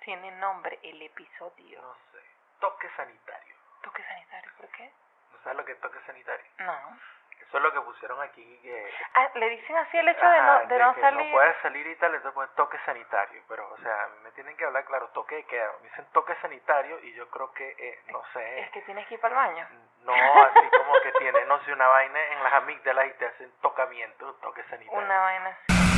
tiene nombre el episodio? No sé. Toque sanitario. ¿Toque sanitario? ¿Por qué? ¿No sabes lo que es toque sanitario? No. Eso es lo que pusieron aquí que... Ah, le dicen así el hecho de no, de no que salir. No puedes salir y tal, entonces ponen toque sanitario. Pero, o sea, me tienen que hablar claro, toque de queda. Me dicen toque sanitario y yo creo que, eh, no sé. Es que tienes que ir para el baño. No, así como que tiene, no sé, una vaina en las amígdalas y te hacen tocamiento, toque sanitario. Una vaina así.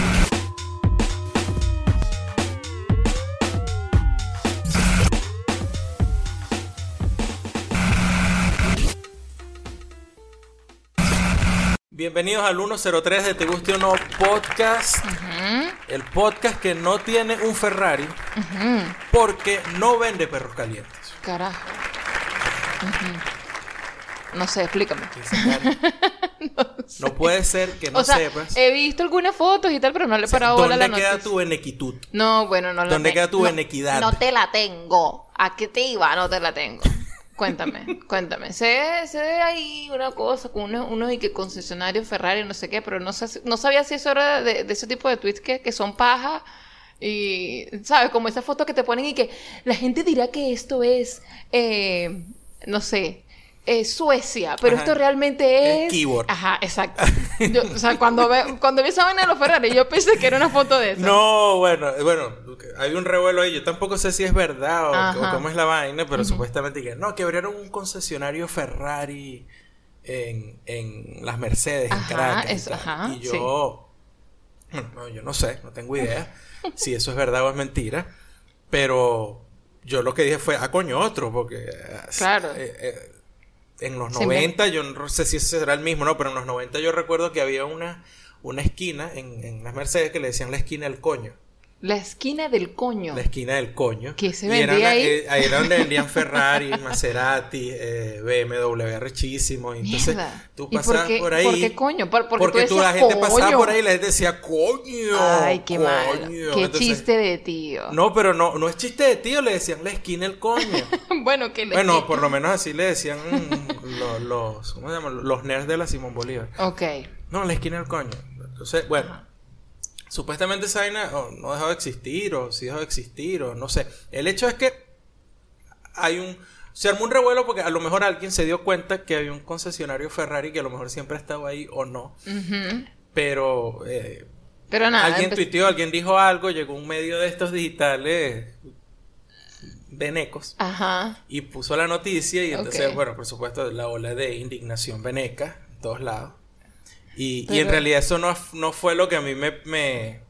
Bienvenidos al 103 de Te Guste o No Podcast. El podcast que no tiene un Ferrari porque no vende perros calientes. Carajo. No sé, explícame. Karen. no, puede ser que no o sea, sepas. he visto algunas fotos y tal, pero no le he parado bola a la ¿Dónde queda noticia. tu enequitud? No, bueno, no la ¿Dónde queda tu no-? No te la tengo. ¿A qué te iba? No te la tengo. Cuéntame, cuéntame. Sé, sé ahí una cosa con unos, unos y que concesionarios Ferrari, no sé qué, pero no, sé, no sabía si eso era de, de ese tipo de tweets que, que son paja. Y, ¿sabes? Como esa foto que te ponen y que la gente dirá que esto es, eh, no sé, eh, Suecia, pero Ajá. esto realmente Es es... keyboard. Ajá, exacto. Yo, o sea, cuando, ve, cuando vi esa vaina de los Ferrari, yo pensé que era una foto de eso. No, bueno, bueno, hay un revuelo ahí. Yo tampoco sé si es verdad o, cómo es la vaina, pero supuestamente que no, que abrieron un concesionario Ferrari en, en las Mercedes, en Caracas. y eso, tal. ajá, y yo, no, yo no sé, no tengo idea si eso es verdad o es mentira, pero yo lo que dije fue, ah, coño, otro, porque eh, Claro. eh, eh, en los Sí, me- 90, yo no sé si ese será el mismo, no, pero en los 90 yo recuerdo que había una, una esquina en, en las Mercedes que le decían la esquina del coño. La esquina del coño. La esquina del coño. ¿Qué se vendía ahí? eh, ahí era donde vendían Ferrari, Maserati, eh, BMW richísimo. Y entonces Mierda. tú ¿Y por pasabas qué- por ahí. por qué coño? Por- porque porque tú tú, la gente pasaba coño. por ahí y la gente decía coño. Ay, qué mal. coño". Qué Entonces, chiste de tío. No, pero no, no es chiste de tío, le decían la esquina del coño. bueno, que le bueno, por lo menos así le decían los, los, ¿cómo se llaman? Los nerds de la Simón Bolívar. Ok. No, la esquina del coño. Entonces, bueno. Supuestamente esa vaina oh, no dejó de existir, o sí dejó de existir, o no sé. El hecho es que hay un. Se armó un revuelo porque a lo mejor alguien se dio cuenta que había un concesionario Ferrari que a lo mejor siempre ha estado ahí o no. Pero eh, Pero nada. alguien tuiteó, alguien dijo algo, llegó un medio de estos digitales venecos Ajá. y puso la noticia y entonces, bueno, por supuesto, la ola de indignación veneca en todos lados. Y, y en realidad eso no, no fue lo que a mí me, me,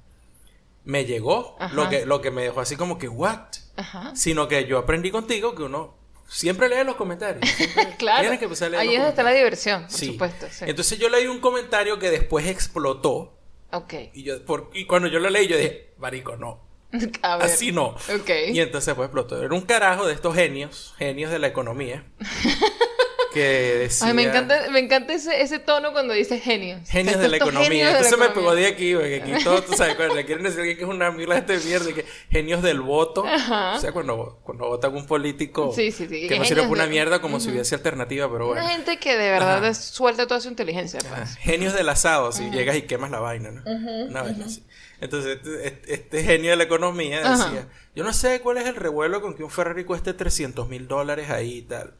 me llegó, Ajá. lo que, lo que me dejó así como que, ¿what? Ajá. Sino que yo aprendí contigo que uno siempre lee los comentarios. Claro. Tienes que empezar a leer Ahí es donde está la diversión, por Sí. supuesto. sí. Entonces yo leí un comentario que después explotó. ok. Y, yo, por, y cuando yo lo leí, yo dije, marico, no. A ver. Así no. Ok. Y entonces pues explotó. Era un carajo de estos genios, genios de la economía. que decía... Ay, me encanta, me encanta ese, ese tono cuando dices genios. Genios de la economía. de la Entonces me economía. pegó de aquí, porque aquí todo, tú sabes, cuando le quieren decir que es una mierda este mierda, y que genios del voto. Ajá. O sea, cuando, cuando votan un político Sí, sí, sí, que no sirve para una de- mierda como si hubiese alternativa, pero bueno. Una gente que de verdad Ajá. suelta toda su inteligencia. Pues. Genios del asado, si llegas y quemas la vaina, ¿no? Una vaina así. Entonces, este, este- este genio de la economía Ajá. decía, yo no sé cuál es el revuelo con que un Ferrari cueste 300 mil dólares ahí y tal.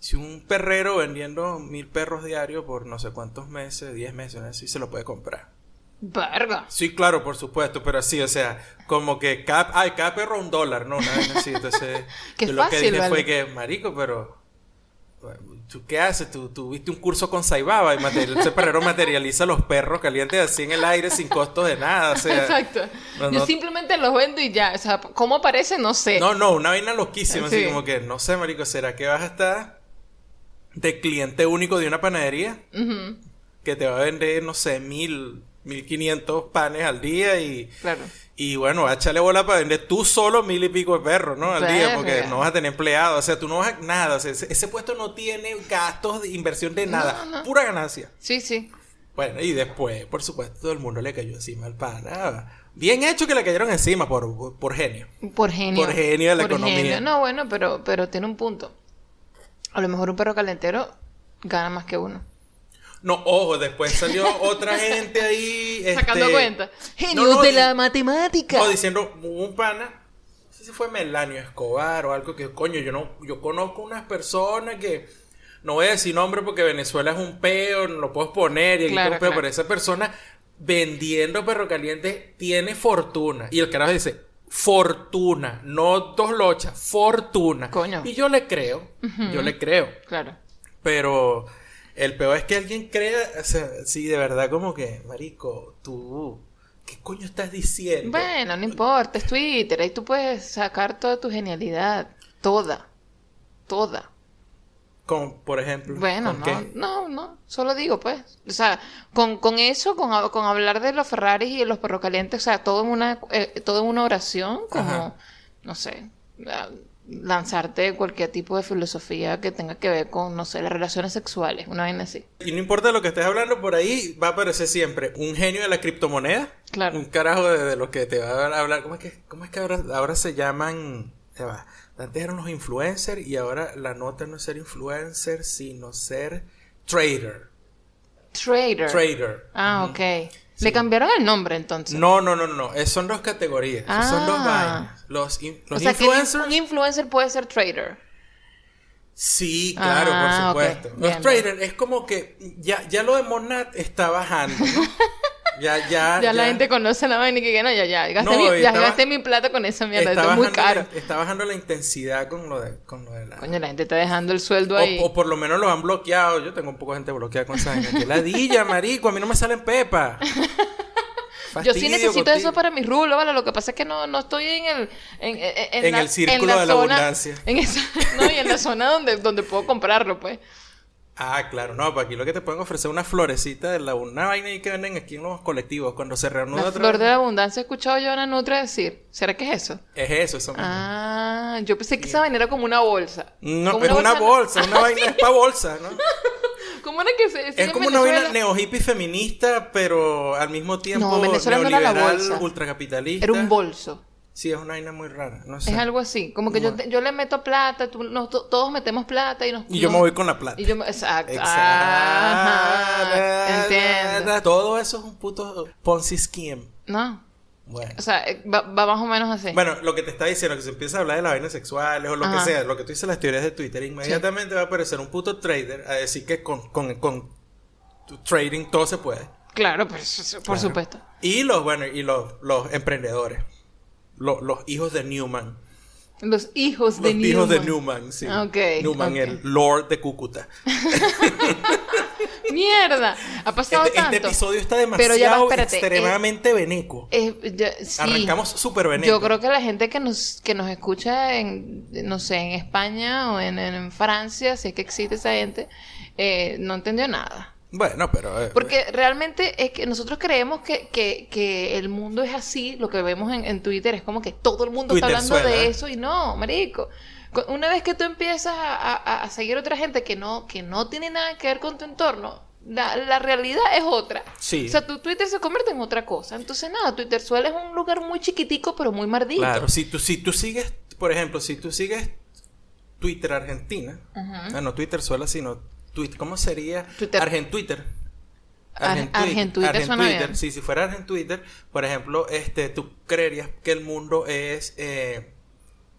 Si un perrero vendiendo mil perros diarios por no sé cuántos meses, 10 meses, así se lo puede comprar. Verga. Sí, claro, por supuesto, pero así, o sea, como que cada, ay, cada perro un dólar, ¿no? Una vaina así, entonces, Qué yo lo que dije fue que, marico, pero, ¿tú qué haces? Tú tuviste un curso con Saibaba y material, ese perrero materializa los perros calientes así en el aire sin costos de nada, o sea. Exacto. no, Yo no. simplemente los vendo y ya. O sea, ¿cómo aparece? No sé. No, no, una vaina loquísima, así Sí. como que, no sé, marico, ¿será que vas a estar de cliente único de una panadería? Que te va a vender, no sé, mil, mil quinientos panes al día y... Claro. Y bueno, échale bola para vender tú solo mil y pico de perros, ¿no? Al día, porque Verga. no vas a tener empleados. O sea, tú no vas a nada. O sea, ese, ese puesto no tiene gastos de inversión de nada. no. Pura ganancia. Sí, sí. Bueno, y después, por supuesto, todo el mundo le cayó encima al pana. Bien hecho que le cayeron encima por, por genio. Por genio. Por genio de la Por economía. genio. No, bueno, pero, pero tiene un punto. A lo mejor un perro calentero gana más que uno. No, ojo, después salió otra gente ahí. Sacando este, cuenta. no, Genios no, de la matemática. No, diciendo, un pana no sé si fue Melanio Escobar o algo que, coño, yo no, yo conozco unas personas que, no voy a decir nombre porque Venezuela es un peo, no lo puedo poner y aquí Claro, tengo un peo, claro. pero esa persona vendiendo perro caliente tiene fortuna. Y el carajo dice, fortuna, no dos lochas, fortuna. Coño. Y yo le creo, yo le creo. Claro. Pero el peor es que alguien crea, o sea, sí, de verdad, como que, marico, tú, ¿qué coño estás diciendo? Bueno, no importa, es Twitter, ahí tú puedes sacar toda tu genialidad, toda, toda. Por ejemplo, Bueno, ¿con no, qué? no, no, solo digo, pues. O sea, con, con eso, con, con hablar de los Ferraris y de los perros calientes, o sea, todo en una, eh, todo en una oración, como, Ajá. no sé, lanzarte cualquier tipo de filosofía que tenga que ver con, no sé, las relaciones sexuales, una vaina así. Y no importa lo que estés hablando por ahí, va a aparecer siempre un genio de la criptomoneda. Claro. Un carajo de, de lo que te va a hablar. ¿Cómo es que, cómo es que ahora, ahora se llaman? ya va. Antes eran los influencers y ahora la nota no es ser influencer, sino ser trader. Trader. Trader. Ah, ok. Le cambiaron el nombre entonces. No, no, no, no. Es- son dos categorías. Son dos Ah. vainas. Los, in- los o sea, que el in- influencers. un influencer puede ser trader. Sí, claro, Ah, por ok. supuesto. Los traders es como que ya, ya lo de Monat está bajando, ¿no? ya, ya, Ya, la gente conoce la vaina y que no, ya, ya, gasté, No, mi, ya estaba- gasté mi plata con esa mierda, está esto es muy caro. La, está bajando la intensidad con lo de, con lo de la... Coño, la gente está dejando el sueldo ahí. O, o por lo menos lo han bloqueado. Yo tengo un poco de gente bloqueada con esa vaina. Que ladilla, marico. A mí no me salen pepa. Yo sí necesito contigo. eso para mis rulos, ¿vale? Lo que pasa es que no, no estoy en el... En, en- En la- el círculo la de la zona- abundancia. En esa, no, y en la zona donde, donde puedo comprarlo, pues. Ah, claro. No, para aquí lo que te pueden ofrecer una florecita de la... Una vaina ahí que venden aquí en los colectivos. Cuando se reanuda La flor de la abundancia he escuchado yo a Ana Nutra decir. ¿Será que es eso? Es eso, eso mismo. Ah, yo pensé que esa vaina era como una bolsa. No, es una bolsa, una vaina es para bolsa, ¿no? ¿Cómo era que se Es como una vaina neo hippie feminista, pero al mismo tiempo No, Venezuela no era la neoliberal, bolsa. ultracapitalista. Era un bolso. Sí, es una vaina muy rara, no sé. Es algo así. Como que yo, yo le meto plata, tú, nos- todos metemos plata y nos... Y yo me voy con la plata. Y yo me- Exacto. Exacto. Ajá, entiendo. Todo eso es un puto Ponzi scheme. No. Bueno. O sea, eh, va, va más o menos así. Bueno, lo que te está diciendo, que se empieza a hablar de las vainas sexuales o lo Ajá. que sea, lo que tú dices las teorías de Twitter, inmediatamente va a aparecer un puto trader a decir que con, con, con tu trading todo se puede. Claro, pues, por Claro. supuesto. Y los, bueno, y los, los emprendedores. Los, los hijos de Newman. Los hijos de Los hijos de Newman. Newman, sí. Ok, Newman, el Lord de Cúcuta. ¡Mierda! Ha pasado Este, este tanto. episodio está Pero demasiado ya va, espérate, extremadamente veneco. Eh, ya- sí. Arrancamos súper veneco. Yo creo que la gente que nos, que nos escucha en, no sé, en España o en, en Francia, si es que existe esa gente, eh, no entendió nada. Bueno, pero... eh, Porque realmente es que nosotros creemos que, que, que el mundo es así, lo que vemos en, en Twitter es como que todo el mundo está hablando suena, de ¿eh? eso y no, marico. Una vez que tú empiezas a, a- a seguir otra gente que no, que no tiene nada que ver con tu entorno, la, la realidad es otra. Sí. O sea, tu Twitter se convierte en otra cosa. Entonces, nada, Twitter suele es un lugar muy chiquitico, pero muy mardito. Claro, si tú, si tú sigues, por ejemplo, si tú sigues Twitter Argentina, ah, no Twitter sola, sino Twitter, ¿cómo sería? Twitter. Argentwitter. Ar- Argentwitter bien. Sí, si fuera Argentwitter, por ejemplo, este, tú creerías que el mundo es eh,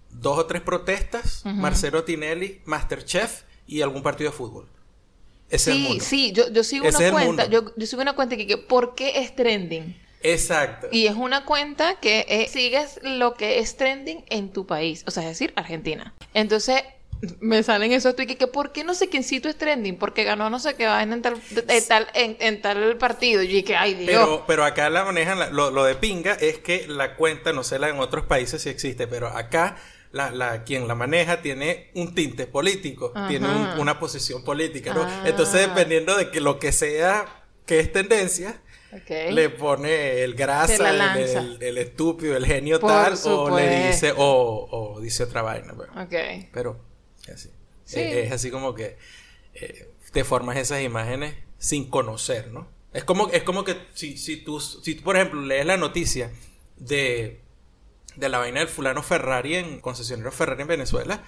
dos o tres protestas, Marcelo Tinelli, Masterchef y algún partido de fútbol. Es el Sí, mundo. sí, yo, yo sigo Ese una el cuenta, yo, yo sigo una cuenta que, que ¿por qué es trending? Exacto. Y es una cuenta que eh, sigues lo que es trending en tu país, o sea, es decir, Argentina. Entonces, me salen esos tweets que, ¿por qué no sé quiéncito es trending? Porque ganó no sé qué vaina en tal, en tal, en, en tal partido. Y que, ay, Dios. Pero, pero acá la manejan, la- lo, lo de pinga es que la cuenta, no sé la en otros países si existe, pero acá la, la, quien la maneja tiene un tinte político, Ajá. tiene un- una posición política, ¿no? Ah. Entonces, dependiendo de que lo que sea que es tendencia, le pone el grasa, la el, el- el estúpido, el genio Por tal, o le dice, o, o dice otra vaina. pues. Pero es así. Sí. Es, es así como que eh, te formas esas imágenes sin conocer, ¿no? Es como, es como que si, si, tú, si tú, por ejemplo, lees la noticia de, de la vaina del fulano Ferrari en concesionario Ferrari en Venezuela,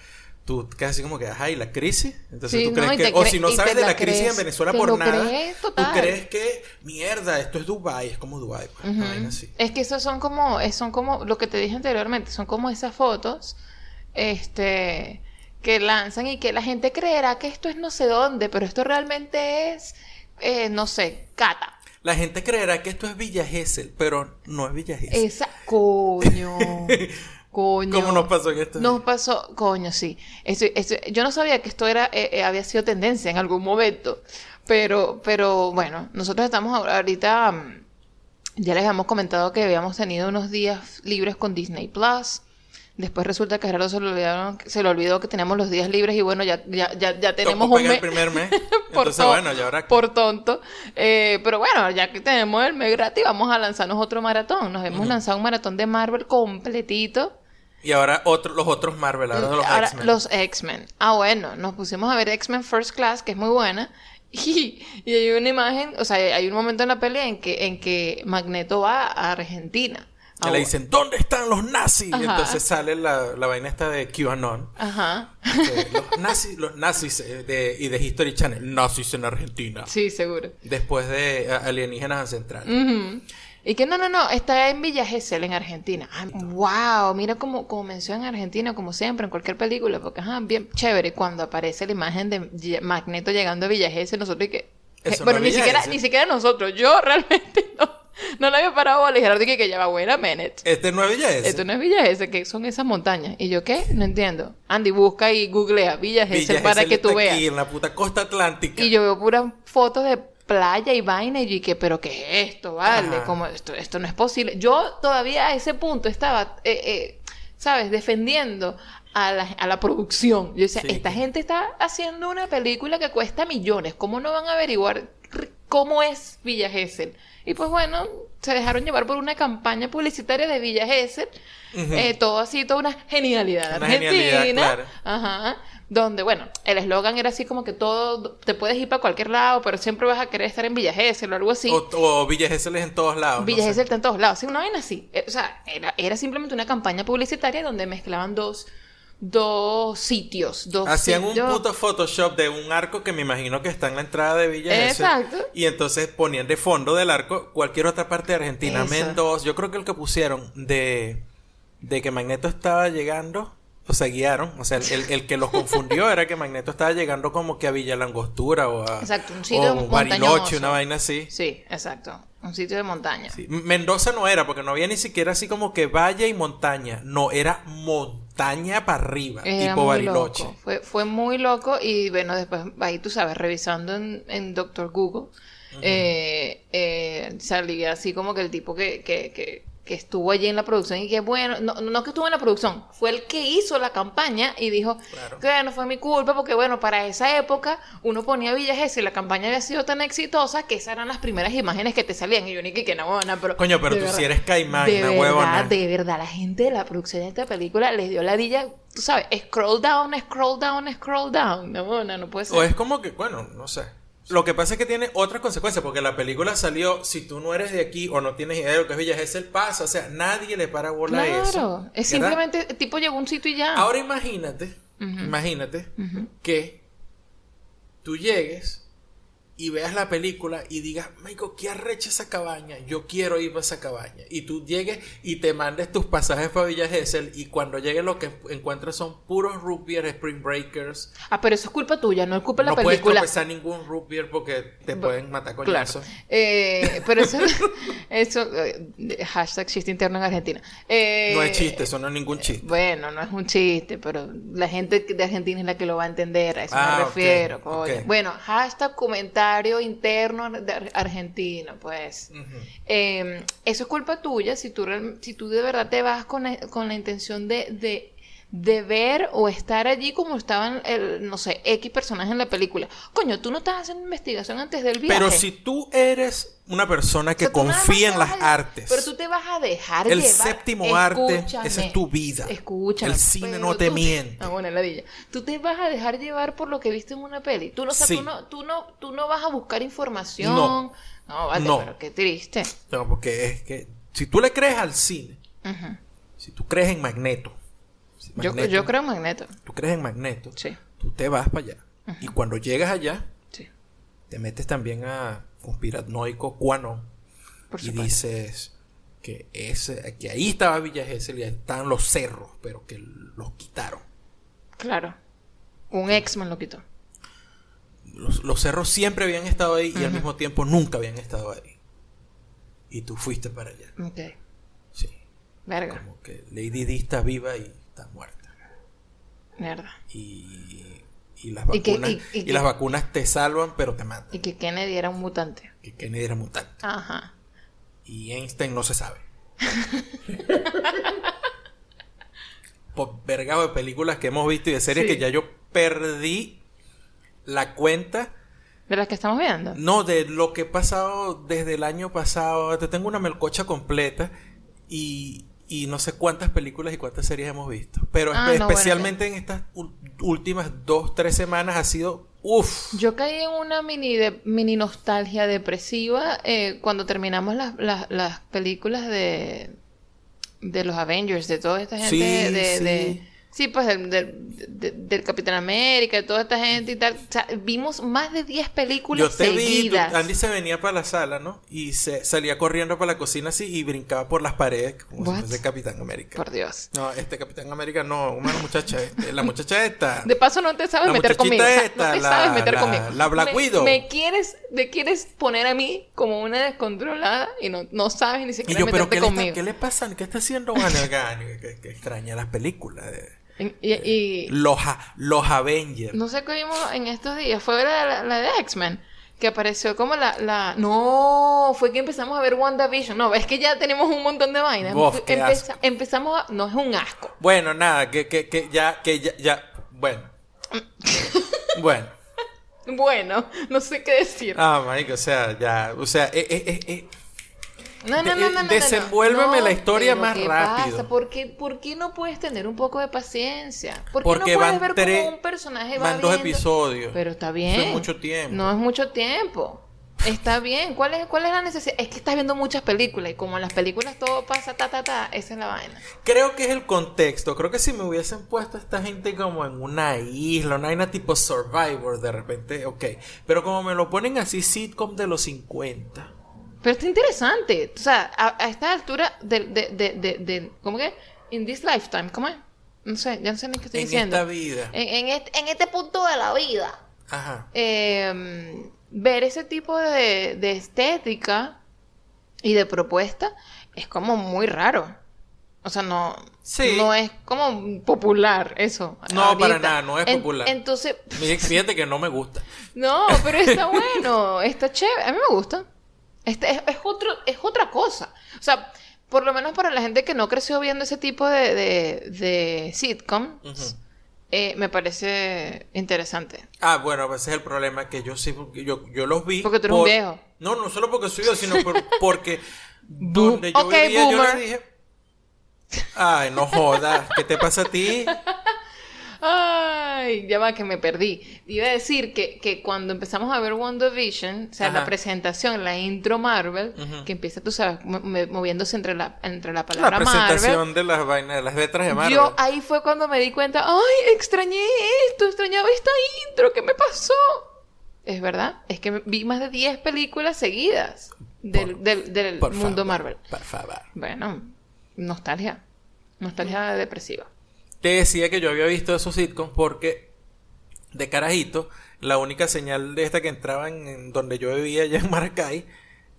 tú casi como que, ajá, ¿y la crisis? Entonces Sí, tú no, crees y que, te o cre- si no sabes de la la crisis crees, en Venezuela por nada, crees tú crees que, mierda, esto es Dubai, es como Dubai, pues, vaina así. Es que esos son como, son como lo que te dije anteriormente, son como esas fotos, este, que lanzan y que la gente creerá que esto es no sé dónde, pero esto realmente es, eh, no sé, Cata. La gente creerá que esto es Villa Gesell, pero no es Villa Gesell. Esa, coño, coño. ¿Cómo nos pasó en esto? Nos pasó, coño, sí. Eso- yo no sabía que esto era, eh, eh, había sido tendencia en algún momento. Pero, pero bueno, nosotros estamos ahora- ahorita, mm, ya les habíamos comentado que habíamos tenido unos días libres con Disney Plus. Después resulta que a Gerardo se le, olvidaron, se le olvidó que teníamos los días libres y bueno, ya, ya, ya, ya tenemos un mes. el primer mes. por Entonces, to- bueno, ya ahora... por tonto. Eh, pero bueno, ya que tenemos el mes gratis, vamos a lanzarnos otro maratón. Nos hemos lanzado un maratón de Marvel completito. Y ahora otro, los otros Marvel, ahora los X-Men. los X-Men. Ah, bueno, nos pusimos a ver X-Men First Class, que es muy buena. Y, y hay una imagen, o sea, hay un momento en la pelea en que, en que Magneto va a Argentina. Que Ah, le dicen, ¿dónde están los nazis? Y Ajá. entonces sale la, la vaina esta de QAnon. Ajá. que los nazis, los nazis eh, de, y de History Channel, nazis en Argentina. Sí, seguro. Después de eh, alienígenas ancestrales. Ujú. Y que no, no, no, está en Villa Gesell, en Argentina. Ah, wow, mira cómo, como menciona en Argentina, como siempre, en cualquier película, porque ajá, bien chévere. Cuando aparece la imagen de Magneto llegando a Villa Gesell, nosotros y que. Eso bueno, ni siquiera, ni siquiera nosotros, yo realmente no, no la había parado a Gerardo dije que ya va buena minute. Este no es Villa Gesell. Esto no es Villa Gesell, que son esas montañas. ¿Y yo qué? No entiendo. Andy, busca y googlea Villa Villa para que tú veas. aquí en la puta costa atlántica. Y yo veo puras fotos de playa y vaina y dije, pero ¿qué es esto? Vale, Ajá. como esto, esto no es posible. Yo todavía a ese punto estaba, eh, eh, ¿sabes? Defendiendo a la, a la producción. Yo decía, Sí. esta gente está haciendo una película que cuesta millones. ¿Cómo no van a averiguar cómo es Villa Gesell? Y pues bueno, se dejaron llevar por una campaña publicitaria de Villa Gesell. Eh, todo así, toda una genialidad Una argentina. genialidad, claro. Ajá. Donde, bueno, el eslogan era así como que todo, te puedes ir para cualquier lado, pero siempre vas a querer estar en Villa Gesell o algo así. O, o Villa Gesell es en todos lados. no Villa. Gesell está en todos lados. Sí, una vaina así. Eh, O sea, era, era simplemente una campaña publicitaria donde mezclaban dos, dos sitios. Dos Hacían un puto Photoshop de un arco que me imagino que está en la entrada de Villa. Exacto. Y entonces ponían de fondo del arco cualquier otra parte de Argentina. Mendoza. Yo creo que el que pusieron de, de que Magneto estaba llegando. O sea, guiaron. O sea, el, que los confundió era que Magneto estaba llegando como que a Villa Langostura o a. Exacto, un sitio o Bariloche, una vaina así. Sí, exacto. Un sitio de montaña. Sí. Mendoza no era, porque no había ni siquiera así como que valle y montaña. No, era montaña para arriba, Era tipo muy Bariloche. loco. Fue, fue muy loco y bueno, después ahí tú sabes, revisando en, en Doctor Google, eh, eh, salía así como que el tipo que, que, que, que estuvo allí en la producción y que bueno, no, no que estuvo en la producción, fue el que hizo la campaña y dijo Claro. que no fue mi culpa porque bueno, para esa época uno ponía Villa Gesell y la campaña había sido tan exitosa que esas eran las primeras imágenes que te salían y yo ni que, que no, buena, pero... Coño, pero tú verdad- sí eres caimán, de verdad, huevona. de verdad, la gente de la producción de esta película les dio la dilla, tú sabes, scroll down, scroll down, scroll down. No, no, no puede ser. O es como que, bueno, no sé. Lo que pasa es que tiene otras consecuencias, porque la película salió, si tú no eres de aquí o no tienes idea de lo que es Villa Gesell, pasa. O sea, nadie le para bola a eso. claro, es ¿verdad? simplemente, el tipo llegó a un sitio y ya. Ahora imagínate, imagínate que tú llegues y veas la película y digas, Michael, ¿qué arrecha esa cabaña? Yo quiero ir a esa cabaña. Y tú llegues y te mandes tus pasajes para Villa Gesell y cuando llegues lo que encuentras son puros root beer, spring breakers. Ah, pero eso es culpa tuya, no es culpa de no la puedes película. tropezar ningún root beer porque te pueden matar con Claro. Eh, pero eso, eso, eh, hashtag chiste interno en Argentina. Eh, No es chiste, eso no es ningún chiste. Bueno, no es un chiste, pero la gente de Argentina es la que lo va a entender, a eso Ah, me ok, refiero. Bueno, hashtag interno de argentino, pues. Eh, eso es culpa tuya si tú, si tú de verdad te vas con la, con la intención de, de, de ver o estar allí como estaban, el, no sé, X personajes en la película. Coño, tú no estás haciendo investigación antes del viaje. Pero si tú eres una persona que O sea, confía en las a- artes, Pero tú te vas a dejar El llevar. séptimo arte, esa es tu vida. Escúchame. El cine no te tú miente. Ah, bueno, ladilla. Tú te vas a dejar llevar por lo que viste en una peli. Tú no, o sea, Sí. tú no, tú no, tú no vas a buscar información. No. No, vale, No. pero qué triste. No, porque es que si tú le crees al cine, si tú crees en Magneto, Yo, creo en Magneto. Tú crees en Magneto. Sí, Tú te vas para allá. Y cuando llegas allá, sí. te metes también a conspiranoico. Por y dices que, ese, que ahí estaba Villa Gesell y ahí estaban los cerros, pero que los quitaron. Claro. Un X-Men lo quitó. Los, los cerros siempre habían estado ahí y al mismo tiempo nunca habían estado ahí. Y tú fuiste para allá. Ok. Sí. Verga. Como que Lady Di está viva y está muerta. Mierda. Y, y las Y que- vacunas y- las vacunas te salvan pero te matan. Y que Kennedy era un mutante. Que Kennedy era mutante. Ajá. Y Einstein no se sabe. Por vergado de películas que hemos visto y de series Sí. que ya yo perdí la cuenta. ¿De las que estamos viendo? No, de lo que he pasado desde el año pasado. Te tengo una melcocha completa y, y no sé cuántas películas y cuántas series hemos visto. Pero Ah, espe- no, bueno, especialmente en estas últimas dos, tres semanas ha sido uff. Yo caí en una mini, de, mini nostalgia depresiva eh, cuando terminamos las, las, las películas de, de los Avengers, de toda esta gente. Sí, de, sí. de- sí, pues del, del, de- del Capitán América, de toda esta gente y tal. O sea, vimos más de 10 películas Yo te vi, tú- seguidas. Andy se venía para la sala, ¿no? Y se salía corriendo para la cocina así y brincaba por las paredes como What? si fuese Capitán América. Por Dios. No, este Capitán América no, una muchacha, este, la muchacha esta. De paso no te sabes La meter conmigo. O sea, esta, no te la- sabes meter la- conmigo. la Black me, Widow. Me quieres, me quieres poner a mí como una descontrolada y no, no sabes ni Y siquiera yo, pero meterte ¿qué le, está, conmigo. ¿qué le pasa? ¿Qué está haciendo Wanda Gani? Que, que extraña las películas. de- Y, y- Los, los Avengers. no sé qué vimos en estos días. Fue la, la, la de X-Men. Que apareció como la, la... No, fue que empezamos a ver WandaVision. No, es que ya tenemos un montón de vainas. Empeza- empezamos a... No, es un asco. Bueno, nada, que, que, que ya, que ya, ya, bueno. bueno. Bueno, no sé qué decir. Ah, marico, o sea, ya, o sea, eh, eh, eh, eh. No, no, no, no, no, no. desenvuélveme No, la historia más ¿qué rápido. pasa? ¿Por qué, por qué no puedes tener un poco de paciencia? ¿Por qué Porque no puedes van ver cómo un personaje va van dos viendo? episodios. Pero está bien. es mucho tiempo. No es mucho tiempo. Está bien. ¿Cuál es, ¿Cuál es la necesidad? Es que estás viendo muchas películas y como en las películas todo pasa ta, ta, ta, esa es la vaina. Creo que es el contexto. Creo que si me hubiesen puesto a esta gente como en una isla, una vaina tipo Survivor, de repente, ok. Pero como me lo ponen así, sitcom de los 50. Pero está interesante. O sea, a, a esta altura de, de, de, de- ¿Cómo que? In this lifetime, ¿cómo es? No sé, ya no sé ni qué estoy En diciendo. esta vida. En, en este, en este punto de la vida. Ajá. eh, ver ese tipo de, de estética y de propuesta es como muy raro. O sea, no, Sí. no es como popular eso. No, ahorita. para nada, no es En- popular. entonces, Fí- Fíjate que no me gusta. no, pero está bueno, está chévere. A mí me gusta. Este es, es otro, es otra cosa. O sea, por lo menos para la gente que no creció viendo ese tipo de, de, de sitcom, Ujú. eh, me parece interesante. Ah, bueno, ese es el problema que yo sí, porque yo, yo los vi. Porque tú eres un viejo. No, no solo porque soy yo, sino por- porque donde yo Ok, vivía, yo les dije. Ay, no jodas, ¿qué te pasa a ti? Ay, ya va que me perdí. Iba a decir que, que cuando empezamos a ver WandaVision, o sea, Ajá. la presentación, la intro Marvel, que empieza, tú sabes, moviéndose entre la, entre la La palabra presentación Marvel. de las vainas, de las letras de Marvel. Yo ahí fue cuando me di cuenta, ay, extrañé esto, extrañaba esta intro, ¿qué me pasó? Es verdad, es que vi más de 10 películas seguidas del, Por- del, del Por mundo favor, Marvel. Por favor. Bueno, nostalgia, nostalgia depresiva. Te decía que yo había visto esos sitcoms porque de carajito, la única señal de esta que entraba en, en donde yo vivía allá en Maracay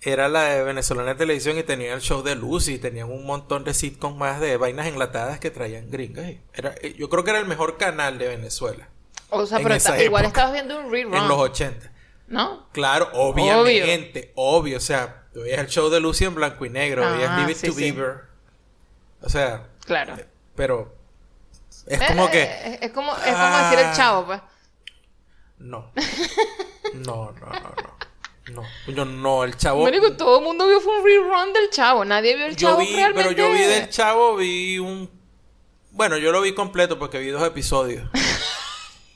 era la de Venezolana de Televisión y tenía el show de Lucy y tenían un montón de sitcoms más de vainas enlatadas que traían gringas. Era, eh, yo creo que era el mejor canal de Venezuela O sea, pero igual estabas viendo un rerun, en los 80. ¿no? Claro, obviamente, obvio. O sea, tú veías el show de Lucy en blanco y negro, Ah, veías Leave It sí, to sí. Beaver. O sea, Claro. pero es como Eh, que... eh, es como, es como decir el Ah. chavo, pues. No. No, no, no, no. No, yo no, el chavo. Marico, todo el mundo vio fue un rerun del chavo. Nadie vio el Yo chavo vi, realmente. pero yo vi del chavo, vi un. Bueno, yo lo vi completo porque vi dos episodios.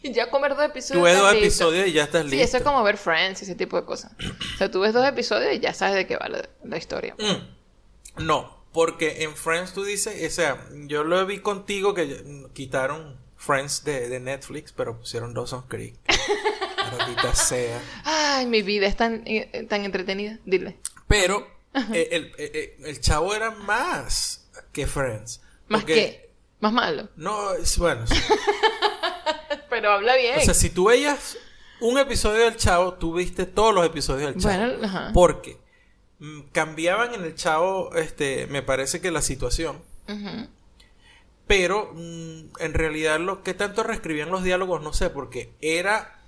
Y ya comer dos episodios. Tuve estás dos listo. episodios y ya estás listo. Sí, eso es como ver Friends y ese tipo de cosas. O sea, tú ves dos episodios y ya sabes de qué va la, la historia. Mm. No, Porque en Friends tú dices, o sea, yo lo vi contigo que quitaron Friends de, de Netflix, pero pusieron Dawson's Creek. Maldita sea. Ay, mi vida es tan, eh, tan entretenida. Dile. Pero eh, el, eh, el chavo era más que Friends. ¿Más qué? ¿Más malo? No, es bueno. sí. Pero habla bien. O sea, si tú veías un episodio del Chavo, tú viste todos los episodios del Chavo. Bueno, ajá. Porque cambiaban en el Chavo, este, me parece que la situación. Pero mm, en realidad lo que tanto reescribían los diálogos, no sé, porque era.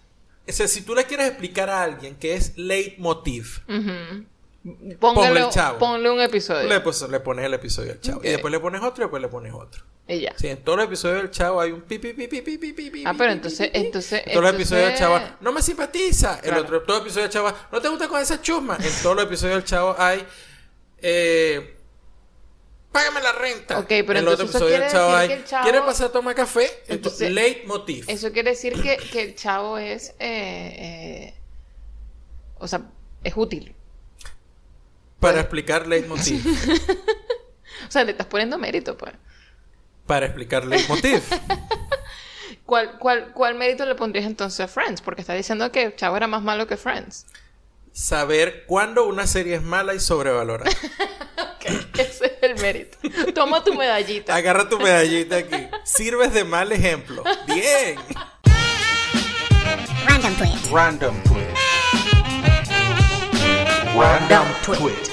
O sea, si tú le quieres explicar a alguien que es leitmotiv, Ujú. Ponle Póngale, el chavo. ponle un episodio. le, pues, le pones el episodio del Chavo. Y después le pones otro y después le pones otro. Y ya. Sí, en todos los episodios del Chavo hay un pi, pi, pi, pi, Ah, pero entonces. En todos los episodios del Chavo, no me simpatiza. En otro, todo el episodio del Chavo, no te gusta con esa chusma. En todos los episodios del Chavo hay... Eh, págame la renta. Ok, pero en entonces otro eso quiere el chavo hay, que el chavo... ¿Quiere pasar a tomar café? Entonces, entonces leitmotiv. Eso quiere decir que, que el chavo es... Eh, eh, o sea, es útil. Para explicar leitmotiv. o sea, le estás poniendo mérito, pues. Para explicar leitmotiv. ¿Cuál, cuál, ¿Cuál mérito le pondrías entonces a Friends? Porque está diciendo que el chavo era más malo que Friends. Saber cuándo una serie es mala y sobrevalorada. Ok, Ese es el mérito. Toma tu medallita. Agarra tu medallita aquí. Sirves de mal ejemplo. Bien. Random Twist. Random Twist. Random Twist.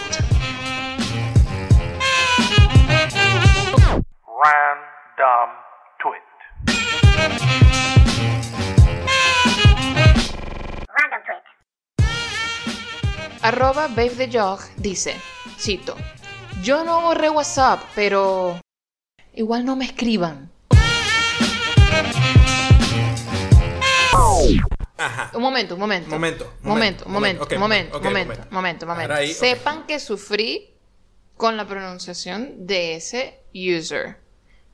Random Twist. Random Twist. Arroba Babe the Jog dice, cito, yo no borré WhatsApp, pero igual no me escriban. Ajá. Un momento, un momento. Momento, Momento, momento, un momento, ok, momento, ok, momento, momento. momento, momento. Ahí. Sepan que sufrí con la pronunciación de ese user.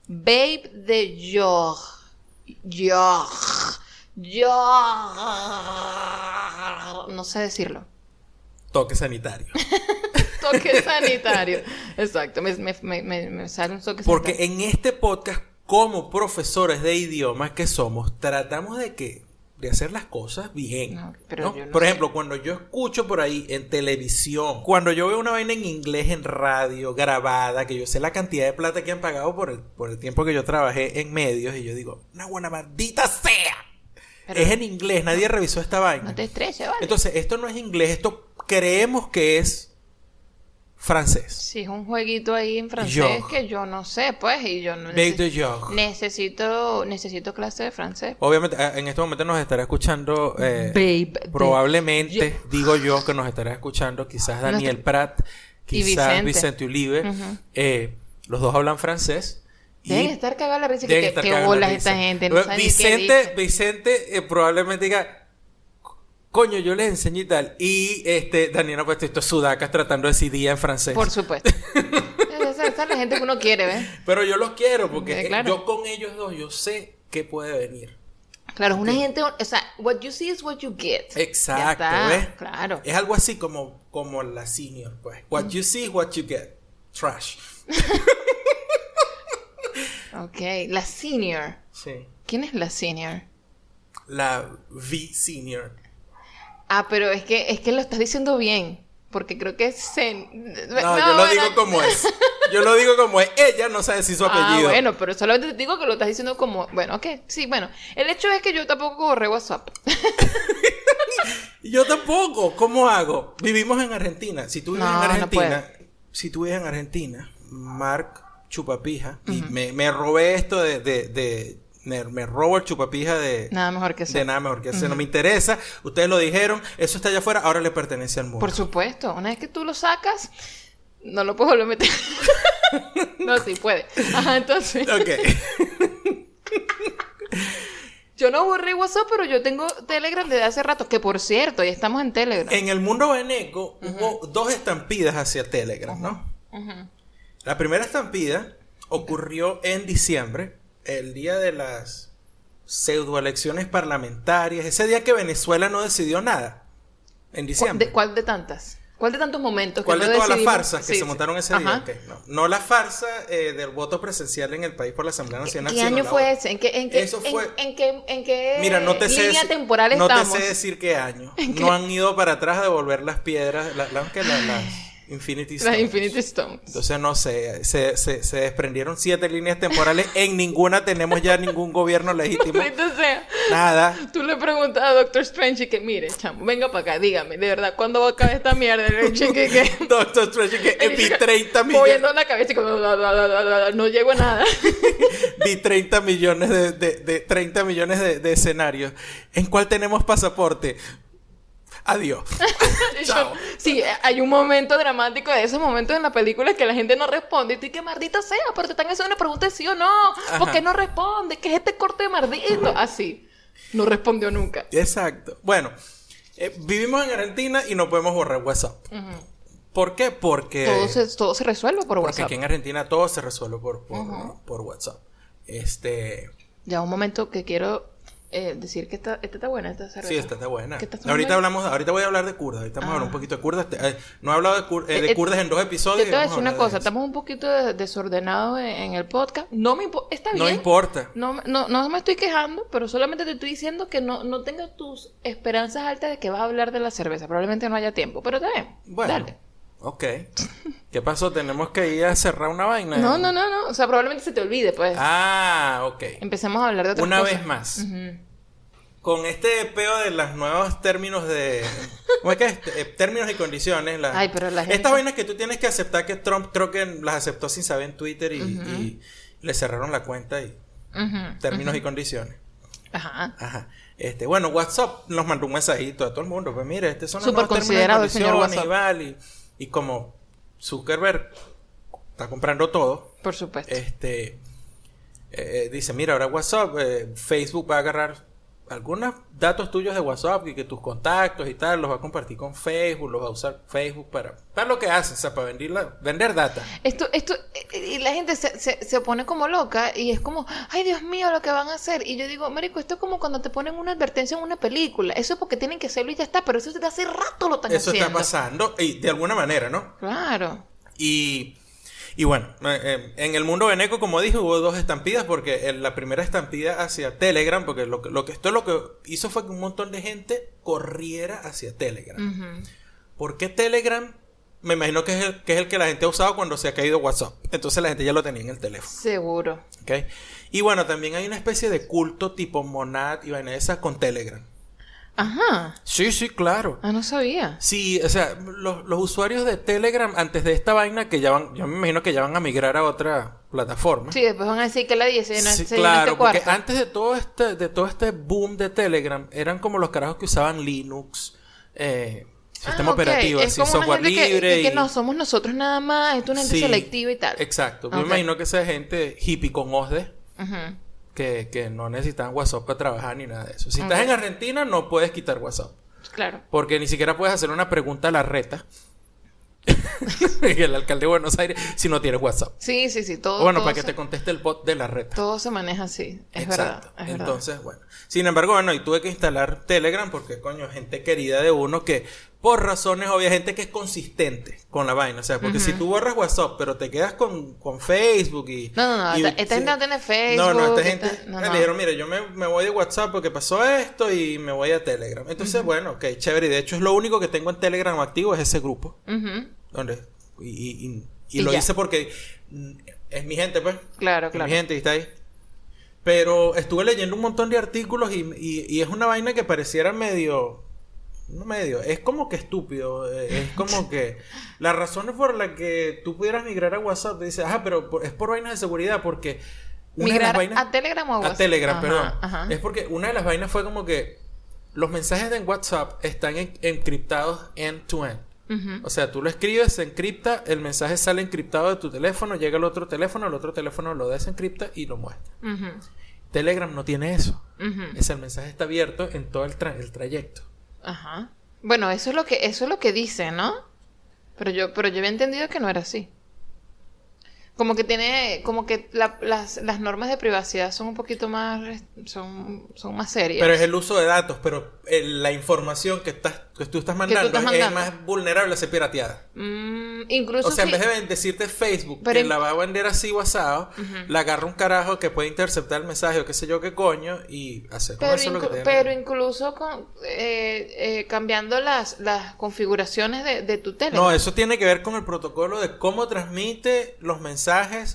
Babe de Jog. Jog. Jog. No sé decirlo. Toque sanitario. Toque sanitario. Exacto, me, me, me, me- me sale un toque Porque sanitario. en este podcast, como profesores de idiomas que somos, tratamos de que de hacer las cosas bien. No, pero ¿no? yo no por sé. ejemplo, cuando yo escucho por ahí en televisión, cuando yo veo una vaina en inglés en radio grabada, que yo sé la cantidad de plata que han pagado por el, por el tiempo que yo trabajé en medios, y yo digo, una buena maldita sea. Pero- es en inglés, nadie revisó esta vaina. No te estreses, ¿vale? Entonces, esto no es inglés, esto creemos que es francés. Sí, es un jueguito ahí en francés Jog. que yo no sé, pues, y yo no Babe neces- de jog. necesito, necesito clase de francés. Obviamente, a- en este momento nos estará escuchando, eh, Babe probablemente, digo yo, que nos estará escuchando quizás Daniel Nuestro- Pratt, quizás Vicente. Vicente, Ulibe. Ujú. Eh, los dos hablan francés. Deben estar cagados la risa. deben Que, estar que bolas la esta gente. No Vicente. Vicente eh, probablemente diga, coño, yo les enseñé y tal. Y este, Daniela, pues esto es sudacas tratando de decir día en francés. Por supuesto. esa, esa es la gente que uno quiere, ¿ves? Pero yo los quiero porque Eh, eh, claro. yo con ellos dos, yo sé qué puede venir. Claro, es una gente. O sea, what you see is what you get. Exacto, ¿ves? Claro. Es algo así como, como la senior, pues. What you see, what you get. Trash. Ok, la senior. Sí. ¿Quién es la senior? La V senior. Ah, pero es que, es que lo estás diciendo bien. Porque creo que es sen... No, yo lo digo como es. Yo lo digo como es. Ella no sabe si su Ah, apellido. bueno, pero solamente te digo que lo estás diciendo como... Bueno, ok, sí, bueno. El hecho es que yo tampoco borré WhatsApp. Yo tampoco. ¿Cómo hago? Vivimos en Argentina. Si tú vives No, en no Argentina, si tú vives en Argentina, Mark chupapija, y me, me robé esto de, de, de- me, me robo el chupapija de, Nada mejor que de nada mejor que ese. No me interesa. Ustedes lo dijeron. Eso está allá afuera. Ahora le pertenece al mundo. Por supuesto, una vez que tú lo sacas, no lo puedes volver a meter. no, sí puede. Ajá, entonces. Ok. Yo no borré WhatsApp, pero yo tengo Telegram desde hace rato. Que por cierto, ya estamos en Telegram. En el mundo veneco hubo dos estampidas hacia Telegram, ¿no? La primera estampida ocurrió en diciembre, el día de las pseudoelecciones parlamentarias, ese día que Venezuela no decidió nada. En ¿Cu- diciembre. ¿De ¿Cuál de tantas? ¿Cuál de tantos momentos? que ¿Cuál de no todas las farsas que Sí, se sí. montaron ese día? No. No la farsa eh, del voto presencial en el país por la Asamblea Nacional. ¿Qué año fue ese? ¿En qué, en qué, Eso en- fue- en, qué, en qué Mira, no te sé línea deci- temporal no estamos? te sé decir qué año. No han ido para atrás a devolver las piedras, la- las Infinity Las Stones. Infinity Stones. Entonces no sé, se, se, se desprendieron siete líneas temporales. En ninguna tenemos ya ningún gobierno legítimo. Nada. Tú le preguntas a Doctor Strange y que, mire, chamo, venga para acá, dígame, de verdad, ¿cuándo va a acabar esta mierda? Que... Doctor Strange que vi 30 millones, Moviendo la cabeza y como, no llego a nada. vi 30 millones de, de, de 30 millones de, de escenarios. ¿En cuál tenemos pasaporte? Adiós. Chao. sí, hay un momento dramático de esos momentos en la película que la gente no responde. Y tú, que maldita sea, pero te están haciendo una pregunta de sí o no. ¿Por qué no responde? ¿Qué es este corte de maldito? Así. No respondió nunca. Exacto. Bueno, eh, vivimos en Argentina y no podemos borrar WhatsApp. ¿Por qué? Porque, Todo se, todo se resuelve por porque WhatsApp. aquí en Argentina todo se resuelve por, por, por WhatsApp. Este, Ya un momento que quiero eh, decir que esta, esta está buena, esta cerveza. sí, esta está buena. ¿Qué estás tomando Ahorita hablamos, ahorita voy a hablar de kurdas. Ahorita vamos a hablar un Ah. poquito de kurdas. Te- eh, no he hablado de, kur- eh, de Eh, eh, kurdas en dos episodios. Te voy a decir una de cosa, estamos un poquito de- desordenados en, en el podcast. No me está bien. No importa. No, no, no me estoy quejando, pero solamente te estoy diciendo que no, no tengas tus esperanzas altas de que vas a hablar de la cerveza. Probablemente no haya tiempo, pero está bien. Bueno, Dale. Ok. ¿Qué pasó? Tenemos que ir a cerrar una vaina. No, no, no, no. O sea, probablemente se te olvide, pues. Ah, ok. Empecemos a hablar de otras Una cosas. vez más. Con este peo de los nuevos términos de... ¿Cómo es que es? Eh, términos y condiciones. la- Ay, pero la gente- Estas vainas que tú tienes que aceptar que Trump creo que las aceptó sin saber en Twitter y, y le cerraron la cuenta y Ujú. términos y condiciones. Ajá. Ajá. Este, bueno, WhatsApp nos mandó un mensajito a todo el mundo. Pues mire, estos son los Súper nuevos términos y el señor condiciones y WhatsApp. y, y como Zuckerberg está comprando todo, Por supuesto. este eh, dice, mira, ahora WhatsApp, eh, Facebook va a agarrar algunos datos tuyos de WhatsApp y que tus contactos y tal los va a compartir con Facebook, los va a usar Facebook para, para lo que hace, o sea, para vender, la- vender data. Esto, esto, eh, y la gente se, se, se pone como loca y es como, ay Dios mío, lo que van a hacer. Y yo digo, Marico, esto es como cuando te ponen una advertencia en una película. Eso es porque tienen que hacerlo y ya está, pero eso desde hace rato lo están Eso haciendo. está pasando y de alguna manera, ¿no? Claro. Y, y bueno, eh, eh, en el mundo veneco, como dije, hubo dos estampidas, porque la primera estampida hacia Telegram, porque lo que, lo que esto lo que hizo fue que un montón de gente corriera hacia Telegram. Ujú. ¿Por qué Telegram? Me imagino que es, el, que es el que la gente ha usado cuando se ha caído WhatsApp. Entonces la gente ya lo tenía en el teléfono. Seguro. ¿ok? Y bueno, también hay una especie de culto tipo Monad y vaina esa con Telegram. Ajá. Sí, sí, claro. Ah, no sabía. Sí, o sea, los, los usuarios de Telegram antes de esta vaina que ya van, yo me imagino que ya van a migrar a otra plataforma. Sí, después van a decir que la 10 en, Sí, este claro, porque cuarto. antes de todo este, de todo este boom de Telegram, eran como los carajos que usaban Linux, eh, sistema Ah, operativo, Es así, como una software gente libre. Que, que y- no somos nosotros nada más, esto es una gente Sí, selectiva y tal. Exacto. Yo Ok. me imagino que esa gente hippie con OSDE, Ujú. Que, que no necesitan WhatsApp para trabajar ni nada de eso. Si estás en Argentina, no puedes quitar WhatsApp. Claro. Porque ni siquiera puedes hacer una pregunta a la reta. el alcalde de Buenos Aires, si no tienes WhatsApp. Sí, sí, sí. Todo, bueno, todo para que te conteste el bot de la reta. todo se maneja así. Es Exacto. verdad. Es verdad. Entonces, bueno. Sin embargo, bueno, y tuve que instalar Telegram porque, coño, gente querida de uno que, por razones obvias, gente que es consistente con la vaina. O sea, porque si tú borras WhatsApp, pero te quedas con, con Facebook y. No, no, no, y- esta- gente no tiene No, no, Facebook, esta gente. esta- no, me no. dijeron, mira, yo me, me voy de WhatsApp porque pasó esto y me voy a Telegram. Entonces, bueno, ok, chévere. Y de hecho, es lo único que tengo en Telegram activo, es ese grupo. Y y, y- y Y lo ya. hice porque es mi gente, pues. Claro, Es claro. Mi gente y está ahí. Pero estuve leyendo un montón de artículos y, es una vaina que pareciera medio. No medio, es como que estúpido. eh, Es como que. Las razones por las que tú pudieras migrar a WhatsApp, te dices, ajá, pero por- es por vainas de seguridad, porque. una de las Migrar vainas- a Telegram o a a WhatsApp. Telegram, Ajá, perdón. ajá. Es porque una de las vainas fue como que los mensajes de WhatsApp están en- encriptados end-to-end. O sea, tú lo escribes, se encripta, el mensaje sale encriptado de tu teléfono, llega al otro teléfono, el otro teléfono lo desencripta y lo muestra. Telegram no tiene eso. Ujú. Es el mensaje está abierto en todo el, tra- el trayecto. Ajá. Bueno, eso es lo que eso es lo que dice, ¿no? Pero yo pero yo había entendido que no era así. Como que tiene, como que la- las, las normas de privacidad son un poquito más, son, son más serias. Pero es el uso de datos, pero el- la información que, estás, que tú estás mandando, estás es- mandando. es más vulnerable a ser pirateada. Mm, incluso O sea, si- en vez de decirte Facebook Pero que en- la va a vender así WhatsApp, la agarra un carajo que puede interceptar el mensaje o qué sé yo qué coño y hacer Pero, eso lo que te pero incluso con, eh, eh, cambiando las, las configuraciones de, de tu teléfono. No, eso tiene que ver con el protocolo de cómo transmite los mensajes,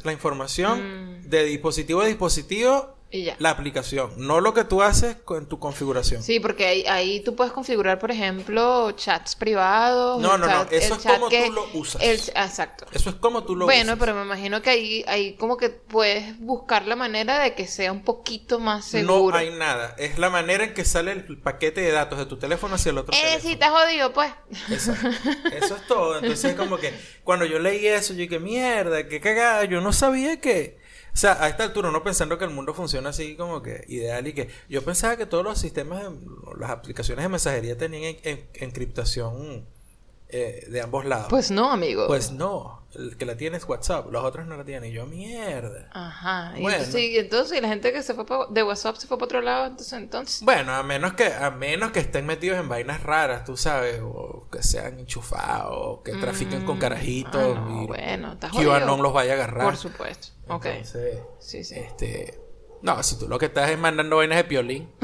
la información Mm. de dispositivo a dispositivo Y ya. la aplicación, no lo que tú haces con tu configuración. Sí, porque ahí, ahí tú puedes configurar, por ejemplo, chats privados. No, no, no, eso es como tú lo usas. el- exacto. Eso es como tú lo Bueno, usas. pero me imagino que ahí, ahí como que puedes buscar la manera de que sea un poquito más seguro. No hay nada. Es la manera en que sale el paquete de datos de tu teléfono hacia el otro Eh, sí, estás jodido, pues. Exacto. Eso es todo. Entonces, como que cuando yo leí eso, yo dije, mierda, qué cagada. Yo no sabía que. Sea, a esta altura, uno pensando que el mundo funciona así como que ideal y que. Yo pensaba que todos los sistemas, las aplicaciones de mensajería tenían en- en- encriptación eh, de ambos lados. Pues no, amigo. Pues no, el que la tiene es WhatsApp, los otros no la tienen. Y yo, mierda. Ajá. Y Bueno. entonces, y entonces, y la gente que se fue pa- de WhatsApp se fue para otro lado, entonces, entonces. Bueno, a menos que a menos que estén metidos en vainas raras, tú sabes, o que sean enchufados, o que trafiquen con carajitos Ah, no, y bueno, QAnon los vaya a agarrar. Por supuesto. Ok. Entonces, Sí, sí. este, no, si tú lo que estás es mandando vainas de piolín.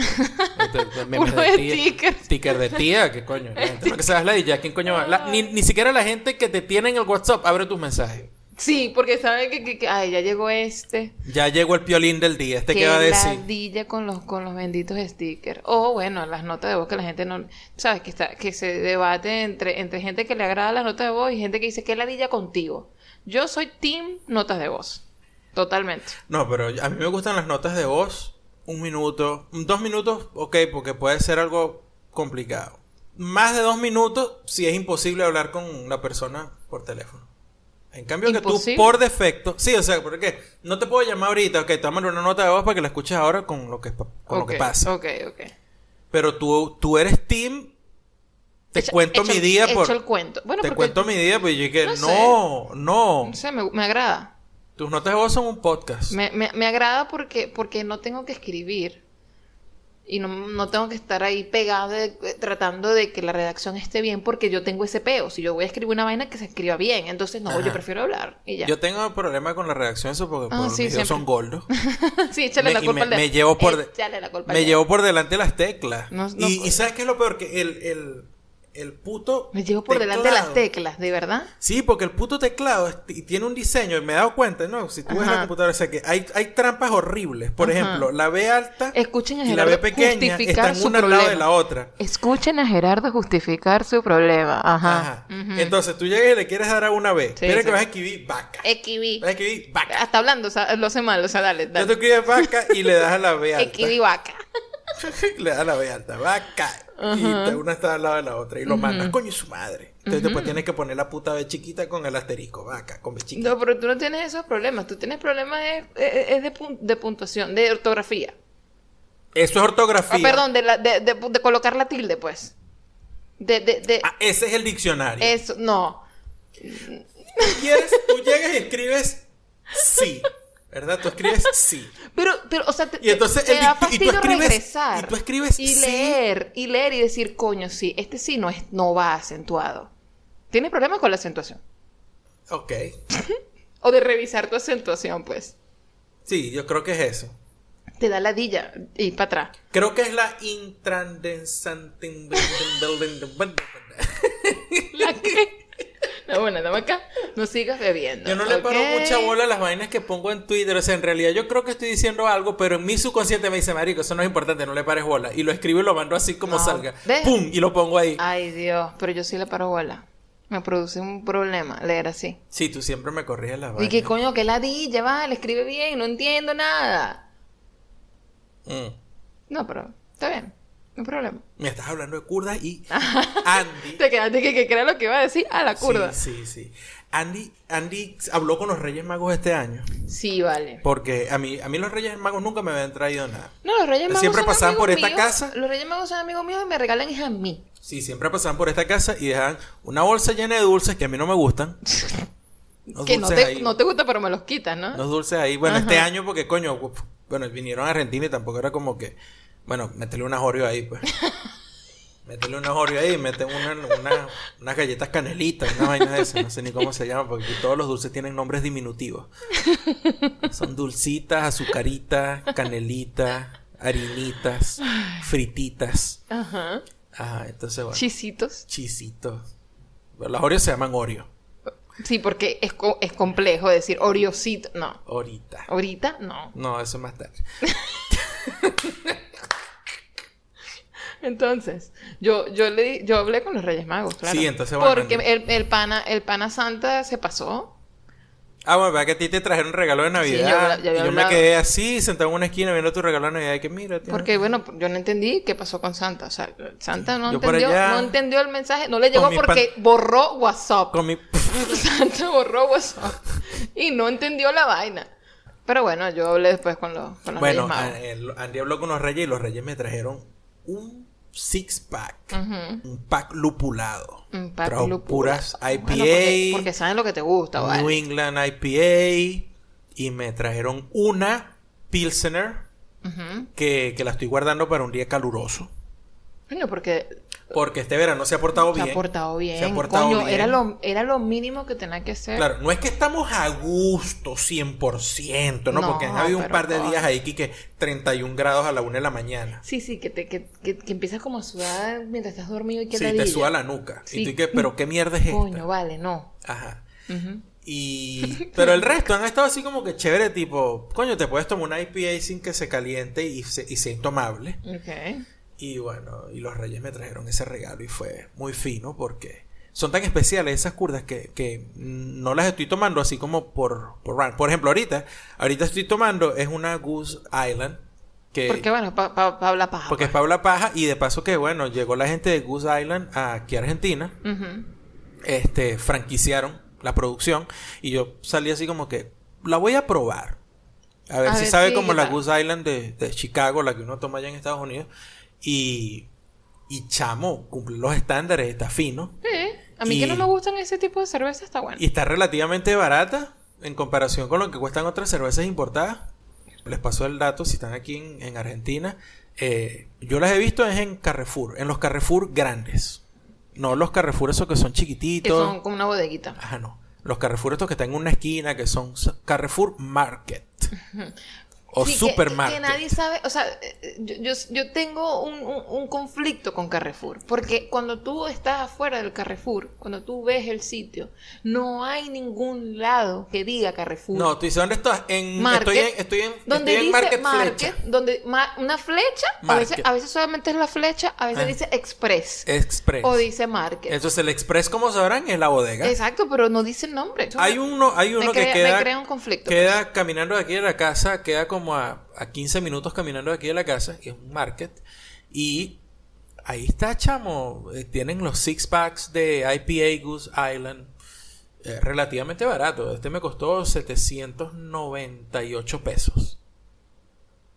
De memes de de tía. stickers. Sticker de tía, ¿qué coño? La gente no que sabes la ya, ¿quién coño va? La- ni, ni siquiera la gente que te tiene en el WhatsApp abre tus mensajes. Sí, porque saben que, que- que- ay, ya llegó este. Ya llegó el piolín del día, este que que va a decir. ladilla con los, con los benditos stickers. O bueno, las notas de voz que la gente no... ¿Sabes? Que, está, que se debate entre, entre gente que le agrada las notas de voz y gente que dice que ladilla contigo. Yo soy team notas de voz. Totalmente. No, pero a mí me gustan las notas de voz. Un minuto, dos minutos, ok, porque puede ser algo complicado. Más de dos minutos, si es imposible hablar con la persona por teléfono. En cambio, que tú por defecto, sí, o sea, porque no te puedo llamar ahorita, ok, te voy a mandar una nota de voz para que la escuches ahora con lo que, con lo que pasa. Ok, ok. Pero tú, tú eres team, te Echa- cuento mi día por. echa el cuento. Bueno, te cuento mi día, pues yo dije, No sé. no, no, No sé, me, me agrada. Tus notas de voz son un podcast. Me, me, me agrada porque, porque no tengo que escribir. Y no, no tengo que estar ahí pegada de- tratando de que la redacción esté bien porque yo tengo ese peo. Si yo voy a escribir una vaina que se escriba bien, entonces no, Ajá. yo prefiero hablar y ya. Yo tengo problema con la redacción, eso porque Ah, por sí, mis siempre. son gordos. sí, échale Me- la culpa me, al me llevo por de- la culpa me llevo por delante las teclas No- no y, y sabes qué es lo peor que el, el, el puto Me llevo por delante teclado- las teclas, ¿de verdad? sí porque el puto teclado es- y tiene un diseño y me he dado cuenta no si tú ves la computadora o sea que hay, hay trampas horribles por Ajá. ejemplo la B alta Escuchen a y la B Gerardo pequeña justificar están su una al lado de problema. la otra Escuchen a Gerardo justificar su problema. Ajá. Entonces tú llegas y le quieres dar a una B Sí, mira sí. que vas a escribir vaca vas a escribir vaca Hasta hablando, o sea, lo hace mal, o sea, dale, entonces tú dale. escribes vaca y le das a la B alta vaca. le da la B alta, va a caer. Y una está al lado de la otra. Y lo mandas, coño, y su madre. Entonces después tienes que poner la puta B chiquita con el asterisco. Vaca, con B chiquita. No, pero tú no tienes esos problemas. Tú tienes problemas es, es- es de, pun- de puntuación, de ortografía. Eso es Ah, ortografía. perdón, de, la, de, de, colocar la tilde, pues. De, de, de Ah, ese es el diccionario. eso, no. Tú quieres, tú llegas y escribes sí. ¿Verdad? Tú escribes sí. Pero, pero, o sea, te, Y entonces te el da dic- y tú fastidio escribes- regresar. y tú escribes Y sí. leer, y leer y decir, coño, sí, este sí no, es, no va acentuado. ¿Tienes problemas con la acentuación? Ok. O de revisar tu acentuación, pues. Sí, yo creo que es eso. Te da ladilla y para atrás. Creo que es la intrandensante. ¿La qué? No, bueno, dame acá. No sigas bebiendo. Yo no le paro mucha bola a las vainas que pongo en Twitter. O sea, en realidad yo creo que estoy diciendo algo, pero en mi subconsciente me dice, marico, eso no es importante, no le pares bola. Y lo escribo y lo mando así como No, salga. ¡Pum! Y lo pongo ahí. Ay, Dios, pero yo sí le paro bola. Me produce un problema leer así. Sí, tú siempre me corriges las Y vainas. que coño, que ladilla, vale, escribe bien, no entiendo nada. Mm. No, pero está bien, no hay problema. Me estás hablando de Kurda y Andy. Te quedaste que, que, que era lo que iba a decir a la curda. Sí, sí, sí. Andy, Andy habló con los Reyes Magos este año. Sí, vale. Porque a mí, a mí los Reyes Magos nunca me habían traído nada. No, los Reyes Magos Siempre son pasaban por esta míos. casa. Los Reyes Magos son amigos míos y me regalan es a mí. Sí, siempre pasaban por esta casa y dejaban una bolsa llena de dulces que a mí no me gustan. Que no te, ahí. no te gusta, pero me los quitas, ¿no? Unos dulces ahí. Bueno, Ajá. este año porque, coño, bueno, vinieron a Argentina y tampoco era como que, bueno, métele unas Oreo ahí, pues. métele unas Oreo ahí, mete una, una- unas galletas canelitas, una vaina de esas, no sé ni cómo se llama, porque todos los dulces tienen nombres diminutivos. Son dulcitas, azucaritas, canelitas, harinitas, frititas. Ajá. Ajá, entonces, bueno, Chisitos. chisitos. Pero Las Oreos se llaman Oreo. Sí, porque es, co- es complejo decir Oreosito. No. Ahorita. Ahorita, no. No, eso más tarde. Entonces, yo, yo le di- yo hablé con los Reyes Magos, claro. Sí, entonces, bueno, Porque el, el pana, el pana Santa se pasó. Ah, bueno, verdad que a ti te trajeron un regalo de Navidad. yo me quedé así, sentado en una esquina viendo tu regalo de Navidad. Y que mira, tío. Porque, bueno, yo no entendí qué pasó con Santa. O sea, Santa no Yo entendió, allá- no entendió el mensaje. No le llegó porque borró WhatsApp. Con mi. Santa borró WhatsApp. Y no entendió la vaina. Pero bueno, yo hablé después con los, con los Bueno, Reyes Magos. el- Andy habló con los reyes y los reyes me trajeron un six pack. Un pack lupulado. Un pack Trajo lupulado. puras IPA. Bueno, porque, porque saben lo que te gusta, New ¿vale? England IPA. Y me trajeron una Pilsener que, que la estoy guardando para un día caluroso. Coño, porque Porque este verano se ha portado se bien. ha portado bien. Se ha portado Coño, bien. Era, lo, era lo mínimo que tenía que hacer. Claro, no es que estamos a gusto 100%, ¿no? No, Porque han habido un par de días ahí que, que 31 grados a la una de la mañana. Sí, sí, que, te, que, que, que empiezas como a sudar mientras estás dormido y que Sí, te suda la nuca. Sí. Y tú que, pero qué mierda es esta. Coño, vale, no. Ajá. Y... Pero el resto han estado así como que chévere, tipo, coño, te puedes tomar una IPA sin que se caliente y, se, y sea intomable. Ok. Y bueno, y los reyes me trajeron ese regalo y fue muy fino porque son tan especiales esas curdas que, que no las estoy tomando así como por, por run. Por ejemplo, ahorita, ahorita estoy tomando, es una Goose Island. Que, Porque bueno, pa, pa paja. porque es pues. Paula Paja y de paso que bueno, llegó la gente de Goose Island aquí a Argentina, este, franquiciaron la producción y yo salí así como que la voy a probar. A ver A si ver sabe como la. Goose Island de, de Chicago, la que uno toma allá en Estados Unidos. Y, y chamo, cumple los estándares, está fino. Sí. A mí Y- que no me gustan ese tipo de cerveza está bueno. Y está relativamente barata en comparación con lo que cuestan otras cervezas importadas. Les paso el dato si están aquí en, en Argentina. Eh, yo las he visto es en Carrefour, en los Carrefour grandes. No los Carrefour esos que son que chiquititos. son como una bodeguita. Ajá, no. Los Carrefour estos que están en una esquina, que son Carrefour Market. O Sí, Supermarket. Que, nadie sabe, o sea, yo, yo, yo tengo un, un- un conflicto con Carrefour, porque cuando tú estás afuera del Carrefour, cuando tú ves el sitio, no hay ningún lado que diga Carrefour. No, tú dices, ¿dónde estás? En, Market, estoy en, estoy en, donde estoy en dice Market, Market, Flecha. donde ma- una flecha, a veces, a veces solamente es la flecha, a veces Ah. dice Express Express. o dice Market. Entonces el Express, como sabrán, es la bodega. Exacto, pero no dice el nombre. Hay uno, hay me uno crea- que queda, me crea un conflicto. pues. queda caminando de aquí de la casa, queda como a, a 15 minutos caminando de aquí de la casa, y es un market. Y ahí está, chamo. eh, tienen los six packs de IPA Goose Island. eh, relativamente barato. Este me costó 798 pesos.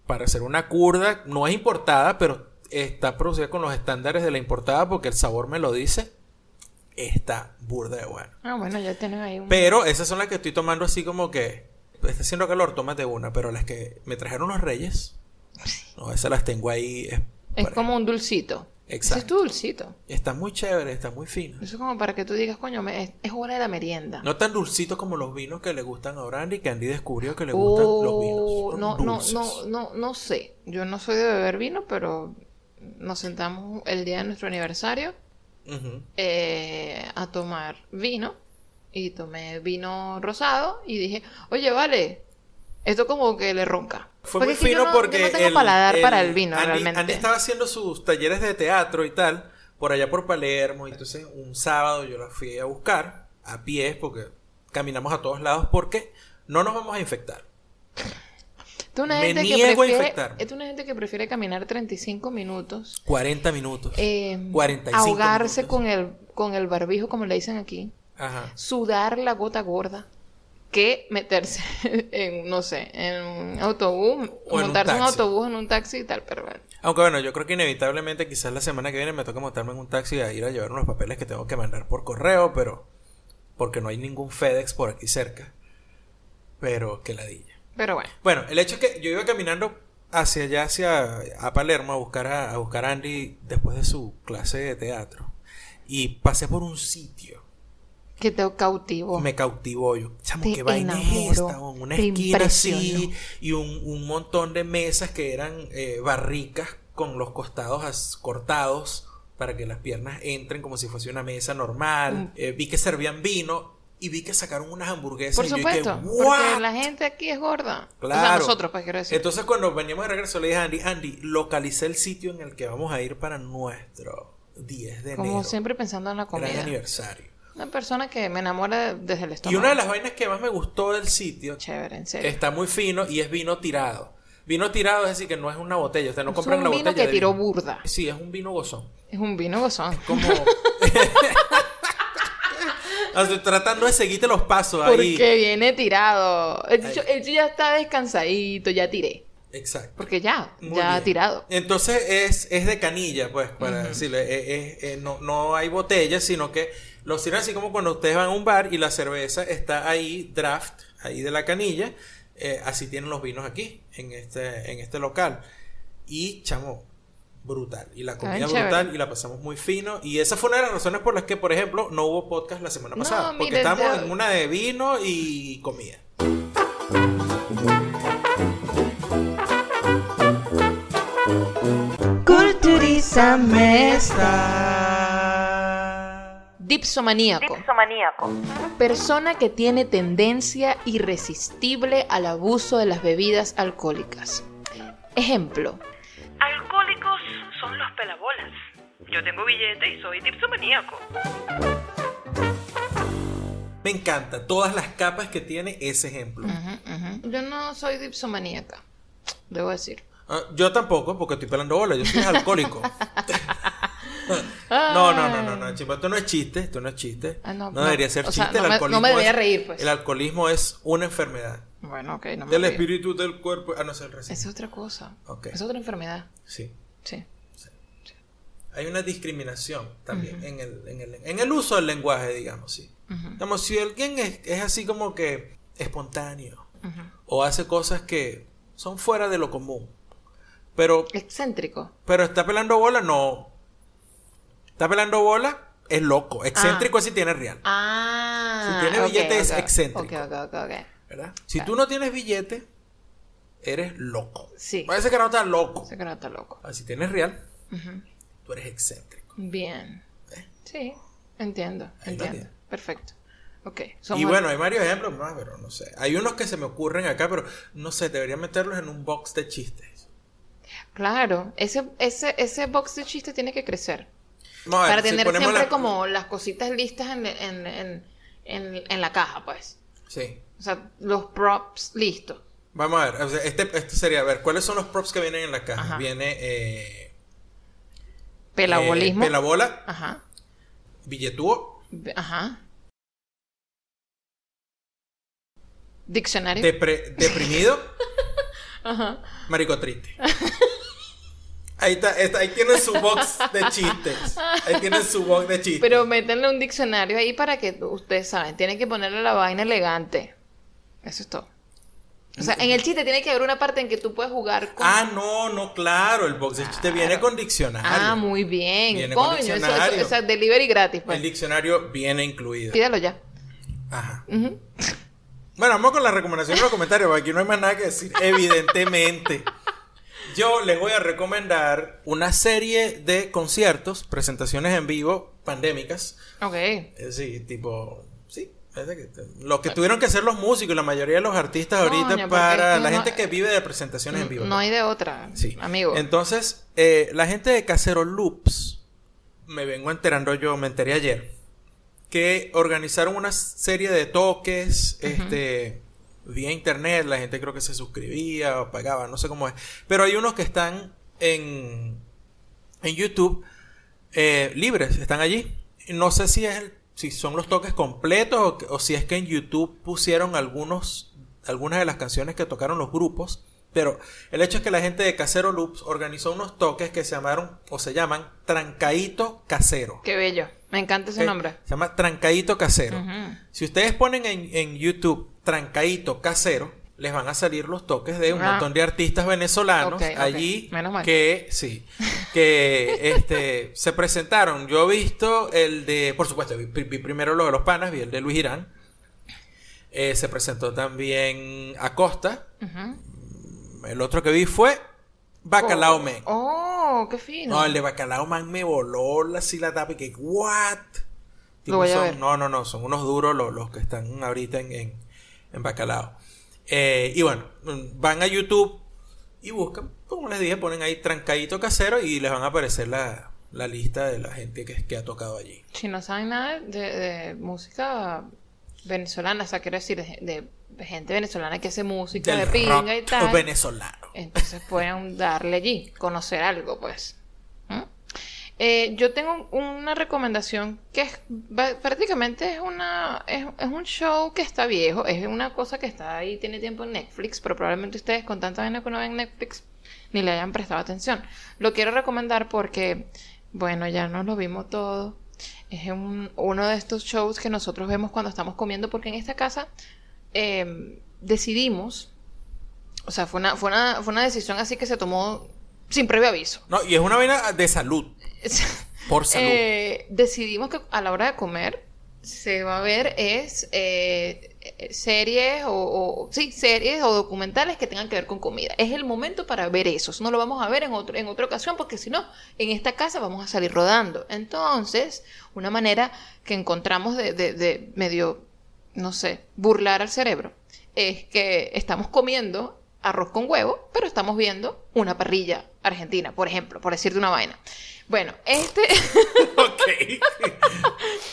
Para hacer una curda, no es importada, pero está producida con los estándares de la importada porque el sabor me lo dice. Está burda de bueno. Ah, bueno, ya tienen ahí un... Pero esas son las que estoy tomando así como que está haciendo calor, tómate una, pero las que me trajeron los reyes, no, esas las tengo ahí. Es, Es como un dulcito. Exacto. Ese es tu dulcito. Está muy chévere, está muy fino. Eso es como para que tú digas, coño, me- es, es hora de la merienda. No tan dulcitos como los vinos que le gustan a Brandy, que Andy descubrió que le gustan los vinos. Oh, no, no, no, no, no sé. Yo no soy de beber vino, pero nos sentamos el día de nuestro aniversario eh, a tomar vino. Y tomé vino rosado y dije, oye, vale, esto como que le ronca. Fue Porque muy que yo fino no- porque yo no tengo el- paladar para el vino, Andy, realmente. Andy estaba haciendo sus talleres de teatro y tal, por allá por Palermo. Y entonces un sábado yo la fui a buscar a pies porque caminamos a todos lados porque no nos vamos a infectar. Es una Me gente que niego a prefiere, es una gente que prefiere caminar 35 minutos 40 minutos. eh, 45 ahogarse minutos. con el, con el barbijo, como le dicen aquí, Ajá. sudar la gota gorda, que meterse en, no sé, en un autobús, O un montarse en un taxi. autobús, en un taxi y tal, pero bueno. Aunque bueno, yo creo que inevitablemente quizás la semana que viene me toca montarme en un taxi a ir a llevar unos papeles que tengo que mandar por correo, pero porque no hay ningún FedEx por aquí cerca. Pero que ladilla. Pero bueno. Bueno, el hecho es que yo iba caminando hacia allá, hacia a Palermo, a buscar a, a buscar a Andy después de su clase de teatro. Y pasé por un sitio. Que te cautivó. Me cautivó yo. Chamo, Te qué vaina es esta? Una esquina así y un, un montón de mesas que eran eh, barricas con los costados cortados para que las piernas entren como si fuese una mesa normal. Mm. Eh, vi que servían vino y vi que sacaron unas hamburguesas. Por y yo dije, supuesto. Porque la gente aquí es gorda. O sea, Claro. nosotros, pues quiero decir. Entonces cuando veníamos de regreso le dije a Andy, Andy, localicé el sitio en el que vamos a ir para nuestro 10 de Como enero. siempre pensando en la gran comida. aniversario. Una persona que me enamora desde el Y estómago. una de las vainas que más me gustó del sitio Chévere, en serio. está muy fino y es vino tirado. Vino tirado es decir que no es una botella, usted no es compran un la vino botella. que tiró vino. burda. Sí, es un vino gozón. Es un vino gozón. Como Estoy tratando de seguirte los pasos ahí. Porque viene tirado. El chicho, el chicho ya está descansadito, ya tiré. Exacto. Porque ya, Muy ya bien. tirado. Entonces es, es de canilla, pues, para decirle. Es- es- es- no, no hay botellas, sino que los sirven así como cuando ustedes van a un bar y la cerveza está ahí, draft, ahí de la canilla. eh, así tienen los vinos aquí, en este, en este local. Y, chamo, brutal. Y la comida brutal y la pasamos muy fino. Y esa fue una de las razones por las que, por ejemplo, no hubo podcast la semana No, pasada. porque estábamos ya- en una de vino y comida. Culturízame Dipsomaníaco. Dipsomaníaco. Persona que tiene tendencia irresistible al abuso de las bebidas alcohólicas. Ejemplo. Alcohólicos son los pelabolas. Yo tengo billete y soy dipsomaníaco. Me encanta todas las capas que tiene ese ejemplo. Yo no soy dipsomaníaca, debo decir. Ah, yo tampoco, porque estoy pelando bola, yo soy alcohólico. no, no, no, no, no, chimba, esto no es chiste, esto no es chiste. Ah, no, debería ser O sea, chiste. no el me- alcoholismo no me debería es- reír, pues. El alcoholismo es una enfermedad. Bueno, ok, no me Del espíritu del cuerpo. Ah, no sé el recién. Es otra cosa. Ok. Es otra enfermedad. Sí. Sí. Hay una discriminación también en, el, en, el, en el uso del lenguaje, digamos, sí. Ujú. Digamos, si alguien es, es así como que espontáneo o hace cosas que son fuera de lo común, pero Excéntrico. Pero está pelando bola, no. Está pelando bola, es loco. Excéntrico es si tiene real. Ah. Si tiene ok, billete, es excéntrico. Ok, ok, ok, ok. ¿Verdad? Si tú no tienes billete, eres loco. Sí. Parece que no estás loco. Sé que no está loco. Ah, Si tienes real, tú eres excéntrico. Bien. ¿Eh? Sí, entiendo, Ahí entiendo. Perfecto. Ok. Y somos- bueno, hay varios ejemplos más, pero no sé. Hay unos que se me ocurren acá, pero no sé, debería meterlos en un box de chistes. Claro, ese, ese, ese box de chistes tiene que crecer. Para tener siempre la- como las cositas listas en, en, en, en, la caja, pues. Sí. O sea, los props listos. Vamos a ver, o sea, este, este sería, a ver, ¿cuáles son los props que vienen en la caja? Ajá. Viene eh, Pelabolismo. eh, pelabola, Ajá. billetúo, Ajá. Diccionario. Depre- deprimido, Ajá. marico triste. Ahí está, está- ahí tienen su box de chistes. Ahí tienen su box de chistes. Pero métanle un diccionario ahí para que ustedes saben. Tienen que ponerle la vaina elegante. Eso es todo. O sea, en el chiste tiene que haber una parte en que tú puedes jugar con. Ah, no, no, claro, el box de chistes viene con diccionario. Ah, muy bien. Viene con Coño, eso, eso, diccionario. o sea, delivery gratis, pues. El diccionario viene incluido. Pídalo ya. Ajá. Bueno, vamos con la recomendación de los comentarios, porque aquí no hay más nada que decir, evidentemente. Yo les voy a recomendar una serie de conciertos, presentaciones en vivo, pandémicas. Ok. Eh, Sí, tipo, sí. Lo que tuvieron que hacer los músicos y la mayoría de los artistas ahorita para la gente que vive de presentaciones en vivo. No hay de otra, Sí. amigo. Entonces, eh, la gente de Casero Loops, me vengo enterando yo, me enteré ayer, que organizaron una serie de toques, este, vía internet, la gente creo que se suscribía o pagaba, no sé cómo es. Pero hay unos que están en, en YouTube eh, libres, están allí. No sé si es el- si son los toques completos o, si es que en YouTube pusieron algunos, algunas de las canciones que tocaron los grupos Pero el hecho es que la gente de Casero Loops organizó unos toques que se llamaron o se llaman Trancaíto Casero. Qué bello. Me encanta ese ¿ok? nombre. Se llama Trancaíto Casero. Si ustedes ponen en, en YouTube Trancaíto Casero, les van a salir los toques de un Ah. montón de artistas venezolanos allí Menos mal. que sí, que este se presentaron. Yo he visto el de, por supuesto, vi, vi primero lo de los panas, vi el de Luis Irán. Eh, se presentó también Acosta. El otro que vi fue Bacalao Man. Oh, qué fino. No, el de Bacalao Man me voló la, así la tapa y que, ¿what? Son-. No, no, no, son unos duros los, los que están ahorita en, en, en Bacalao. Eh, y bueno, van a YouTube y buscan, como les dije, ponen ahí trancadito casero y les van a aparecer la, la lista de la gente que, que ha tocado allí. Si no saben nada de, de música venezolana, o sea, quiero decir, de, de gente venezolana que hace música Del de pinga y rock tal. venezolano. Entonces pueden darle allí, conocer algo, pues. ¿Mm? Eh, yo tengo una recomendación que es prácticamente es una es, es un show que está viejo, es una cosa que está ahí, tiene tiempo en Netflix, pero probablemente ustedes con tanta vaina que no ven Netflix ni le hayan prestado atención. Lo quiero recomendar porque, bueno, ya nos lo vimos todo. Es un- uno de estos shows que nosotros vemos cuando estamos comiendo, porque en esta casa eh, decidimos o sea, fue una, fue, una, fue una decisión así que se tomó sin previo aviso. No, y es una vaina de salud, por salud. Eh, decidimos que a la hora de comer se va a ver es eh, eh, series o, o- sí series o documentales que tengan que ver con comida es el momento para ver esos no lo vamos a ver en otro en otra ocasión porque si no en esta casa vamos a salir rodando entonces una manera que encontramos de, de- de medio no sé burlar al cerebro es que estamos comiendo arroz con huevo pero estamos viendo una parrilla argentina por ejemplo por decirte una vaina bueno este ok.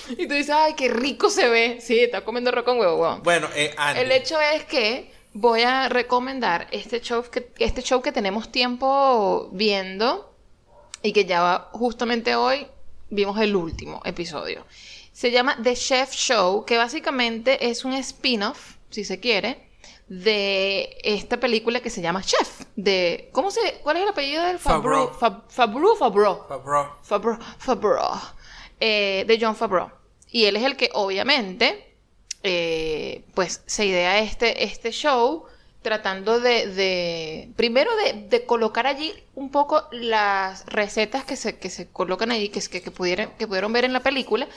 Y tú dices, ay, qué rico se ve. Sí, está comiendo arroz con huevo, bueno, eh, Andy. El hecho es que voy a recomendar este show que, este show que tenemos tiempo viendo y que ya va- justamente hoy vimos el último episodio. Se llama The Chef Show, que básicamente es un spin-off, si se quiere, de esta película que se llama Chef. De, ¿cómo se, ¿Cuál es el apellido del Fabro? Favreau. Fabreau, Fabreau. Favreau. Favreau, Favreau, eh, de John Favreau. Y él es el que obviamente, eh, pues se idea este, este show tratando de, de- primero de, de colocar allí un poco las recetas que se, que se colocan allí, que, que, que, pudieran, que pudieron ver en la película.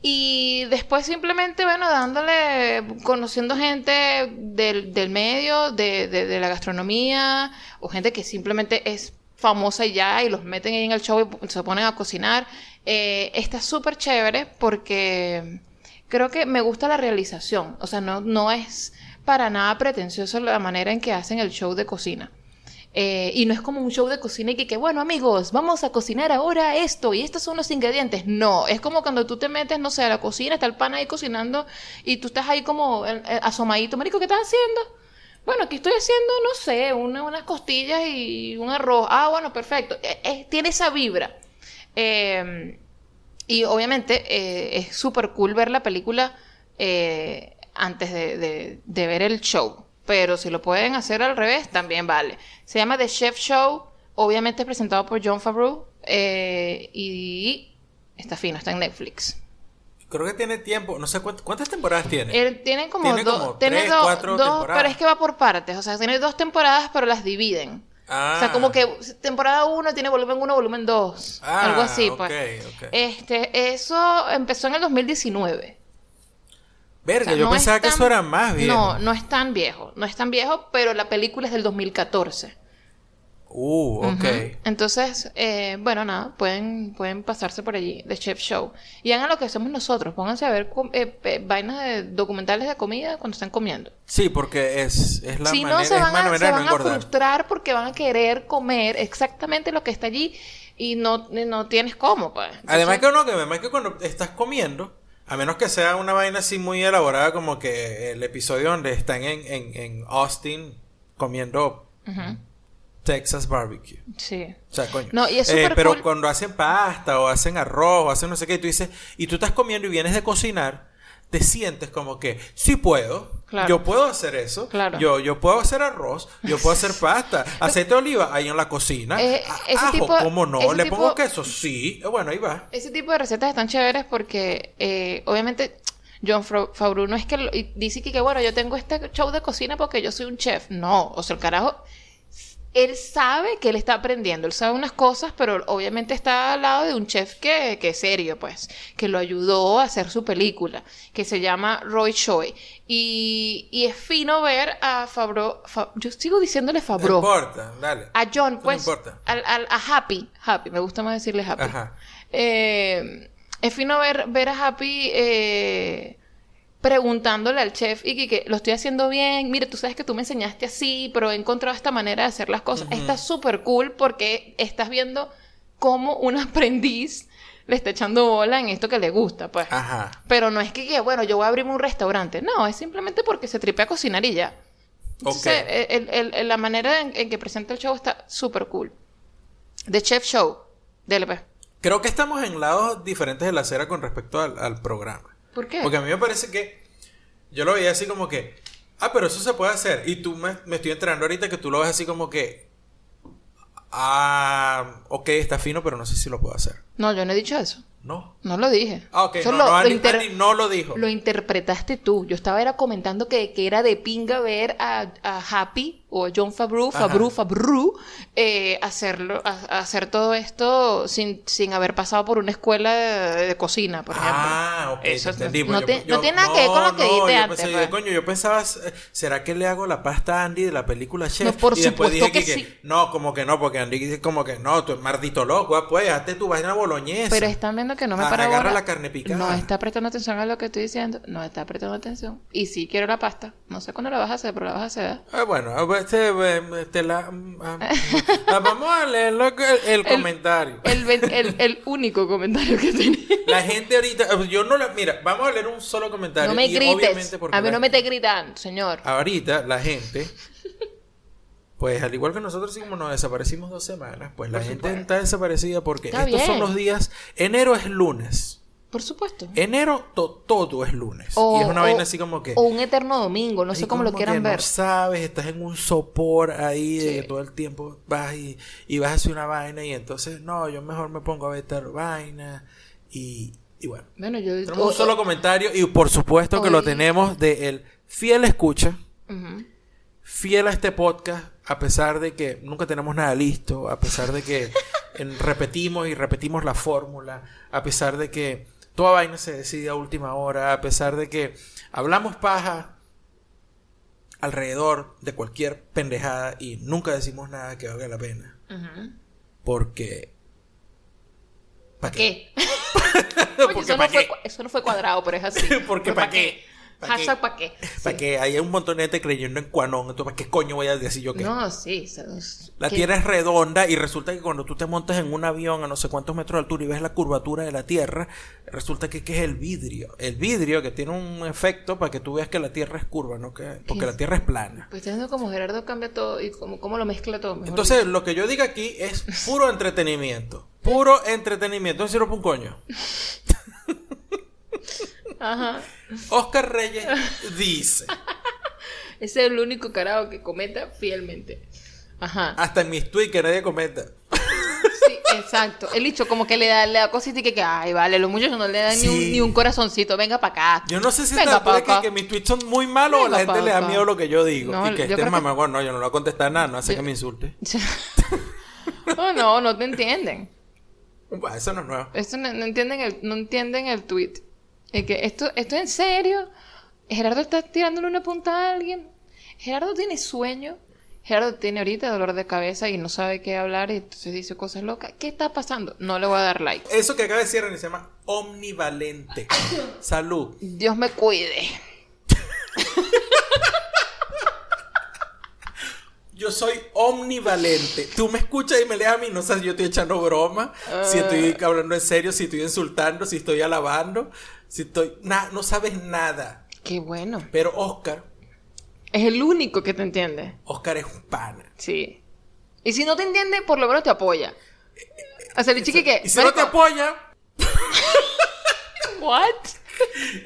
Y después simplemente, bueno, dándole, conociendo gente del, del medio, de, de- la gastronomía, o gente que simplemente es famosa ya, y los meten ahí en el show y se ponen a cocinar. Eh, está súper chévere porque creo que me gusta la realización. O sea, no, no es para nada pretencioso la manera en que hacen el show de cocina. Eh, y no es como un show de cocina y que, que, bueno, amigos, vamos a cocinar ahora esto y estos son los ingredientes. No, es como cuando tú te metes, no sé, a la cocina, está el pan ahí cocinando y tú estás ahí como eh, eh, asomadito. Marico, ¿qué estás haciendo? Bueno, aquí estoy haciendo, no sé, una- unas costillas y un arroz. Ah, bueno, perfecto. Tiene esa vibra. Eh, y obviamente es súper cool ver la película antes de ver el show. Pero si lo pueden hacer al revés, también vale. Se llama The Chef Show. Obviamente es presentado por John Favreau. eh, y está fino, está en Netflix. Creo que tiene tiempo. No sé cuántas, cuántas temporadas tiene. Él tiene como Tiene dos. como tiene tres, do- cuatro dos, temporadas. pero es que va por partes. O sea, tiene dos temporadas, pero las dividen. Ah. O sea, como que temporada 1 tiene volumen 1, volumen 2. Ah, algo así, pues. Este, eso empezó en el 2019. Verga, O sea, yo no pensaba que eso era más viejo. No, no es tan viejo. No es tan viejo, pero la película es del 2014. Uh, ok. Entonces, eh, bueno, nada, pueden, pueden pasarse por allí, de Chef Show. Y hagan lo que hacemos nosotros. Pónganse a ver eh, vainas de documentales de comida cuando están comiendo. Sí, porque es, es la si manera, no, se van, a, se no van a frustrar porque van a querer comer exactamente lo que está allí y no, no tienes cómo, pues. Además que no, que además que cuando estás comiendo, a menos que sea una vaina así muy elaborada como que el episodio donde están en, en, en Austin comiendo Texas barbecue. Sí. O sea, coño. No, y es Eh, pero cool. cuando hacen pasta o hacen arroz o hacen no sé qué, tú dices, y tú estás comiendo y vienes de cocinar, te sientes como que sí puedo. Claro. Yo puedo hacer eso. Claro. Yo, yo puedo hacer arroz. Yo puedo hacer pasta. Aceite de oliva ahí en la cocina. Eh, ese Ajo, tipo- ¿cómo no? Le tipo- pongo queso. Sí. Eh, Bueno, ahí va. Ese tipo de recetas están chéveres porque, eh, obviamente, John Favreau no es que lo- dice que, que, bueno, yo tengo este show de cocina porque yo soy un chef. No, o sea, el carajo, él sabe que él está aprendiendo, él sabe unas cosas, pero obviamente está al lado de un chef que, que es serio, pues, que lo ayudó a hacer su película, que se llama Roy Choi. Y, y es fino ver a Favreau, Fa- yo sigo diciéndole No Favreau. importa. Dale. A John, No pues, importa. al, al- a Happy, Happy, me gusta más decirle Happy. Ajá. Eh, es fino ver, ver a Happy eh, preguntándole al chef y que, lo estoy haciendo bien, mire, tú sabes que tú me enseñaste así, pero he encontrado esta manera de hacer las cosas. Está súper cool porque estás viendo cómo un aprendiz le está echando bola en esto que le gusta, pues. Ajá. Pero no es que, bueno, yo voy a abrirme un restaurante. No, es simplemente porque se tripea a cocinar y ya. Entonces, Ok. el- el- el- la manera en, en que presenta el show está súper cool. The Chef Show, DLP. Creo que estamos en lados diferentes de la acera con respecto al, al programa. ¿Por qué? Porque a mí me parece que yo lo veía así como que, ah, pero eso se puede hacer. Y tú me, me estoy enterando ahorita que tú lo ves así como que, ah, ok, está fino, pero no sé si lo puedo hacer. No, yo no he dicho eso. No. No lo dije. Ah, ok, Eso no, lo, no, lo inter- no lo dijo. lo interpretaste tú. Yo estaba era comentando que, que era de pinga ver a, a Happy o John Favreau, Ajá. Favreau, Favreau, eh, hacerlo, a- hacer todo esto sin, sin haber pasado por una escuela de, de cocina, por ejemplo. Ah, ok, Eso te entendí. no, Yo- te- yo- no tiene nada que ver con lo que no, dijiste yo antes. pensé, pues. Coño, yo pensaba, eh, ¿será que le hago la pasta a Andy de la película Chef? No, por y después dije que que, sí. no, como que no, porque Andy dice como que no, tú eres maldito loco, ah, pues, hazte tu vaina boloñesa. Pero están viendo que no me Ah, para agarra bola. la carne picada. No está prestando atención a lo que estoy diciendo. No está prestando atención. Y sí quiero la pasta. No sé cuándo la vas a hacer, pero la vas a hacer. Ah, bueno, este, eh, este, la, vamos a leer el, el comentario. El, el, el único comentario que tenía. La gente ahorita, eh, yo no la, mira, vamos a leer un solo comentario. No me y grites. A mí no me estés gritando, señor. Ahorita la gente, pues al igual que nosotros, así como nos desaparecimos dos semanas, pues la Por gente supuesto. está desaparecida porque Está estos son los días. Enero es lunes. Por supuesto. Enero to- todo es lunes. O- y es una o- vaina así como que. O un eterno domingo, no sé cómo lo quieran que ver. No sabes, estás en un sopor ahí de que todo el tiempo vas y, y vas a hacer una vaina y entonces, no, yo mejor me pongo a ver tal vaina y, y bueno. Bueno, yo. Tenemos o- un solo comentario y por supuesto que lo tenemos de el fiel escucha, fiel a este podcast, a pesar de que nunca tenemos nada listo, a pesar de que repetimos y repetimos la fórmula, a pesar de que toda vaina se decide a última hora, a pesar de que hablamos paja alrededor de cualquier pendejada y nunca decimos nada que valga la pena. Porque... ¿Para ¿Qué? Oye, Porque eso, ¿pa' no fue, qué? cua- eso no fue cuadrado, pero es así. Porque ¿pa' ¿pa' qué? ¿Pa' Hashtag qué? ¿para qué? Para Sí. que haya un montón de gente creyendo en Cuanón. Entonces, ¿para qué coño voy a decir yo que No, sí. La que- Tierra es redonda y resulta que cuando tú te montas en un avión a no sé cuántos metros de altura y ves la curvatura de la Tierra, resulta que, que es el vidrio. El vidrio que tiene un efecto para que tú veas que la Tierra es curva, ¿no? Que, porque la Tierra es plana. Pues viendo como Gerardo cambia todo y como, cómo lo mezcla todo. mejor Entonces, lo que yo diga aquí es puro entretenimiento. Puro entretenimiento. No sirve para un coño. Ajá. Oscar Reyes dice, Ese es el único carajo que comenta fielmente. Ajá. hasta en mis tweets que nadie comenta. Sí, exacto. El dicho como que le da, le da cosita y que, que, ay, vale, los muchachos no le dan ni, un, Sí. ni un corazoncito. Venga para acá. Yo no sé si Venga de que, que mis tweets son muy malos o la gente le da miedo lo que yo digo. No, y que este que- mamá, bueno, no, yo no le voy a contestar nada, no hace Yo- que me insulte. No, no, no te entienden. Eso no es nuevo. Esto no, no entienden el, no entienden el tweet. Es que esto, esto es en serio. Gerardo está tirándole una punta a alguien. Gerardo tiene sueño. Gerardo tiene ahorita dolor de cabeza y no sabe qué hablar y entonces dice cosas locas. ¿Qué está pasando? No le voy a dar like. Eso que acaba de decir se llama omnivalente. Salud. Dios me cuide. Yo soy omnivalente. Tú me escuchas y me lees a mí, no sabes si yo estoy echando broma, si estoy hablando en serio, si estoy insultando, si estoy alabando, si estoy... na- no sabes nada. Qué bueno. Pero Oscar, Es el único que te entiende. Oscar es un pana. Sí. Y si no te entiende, por lo menos te apoya. O sea, el chiqui que... Y si no te apoya, ¿What?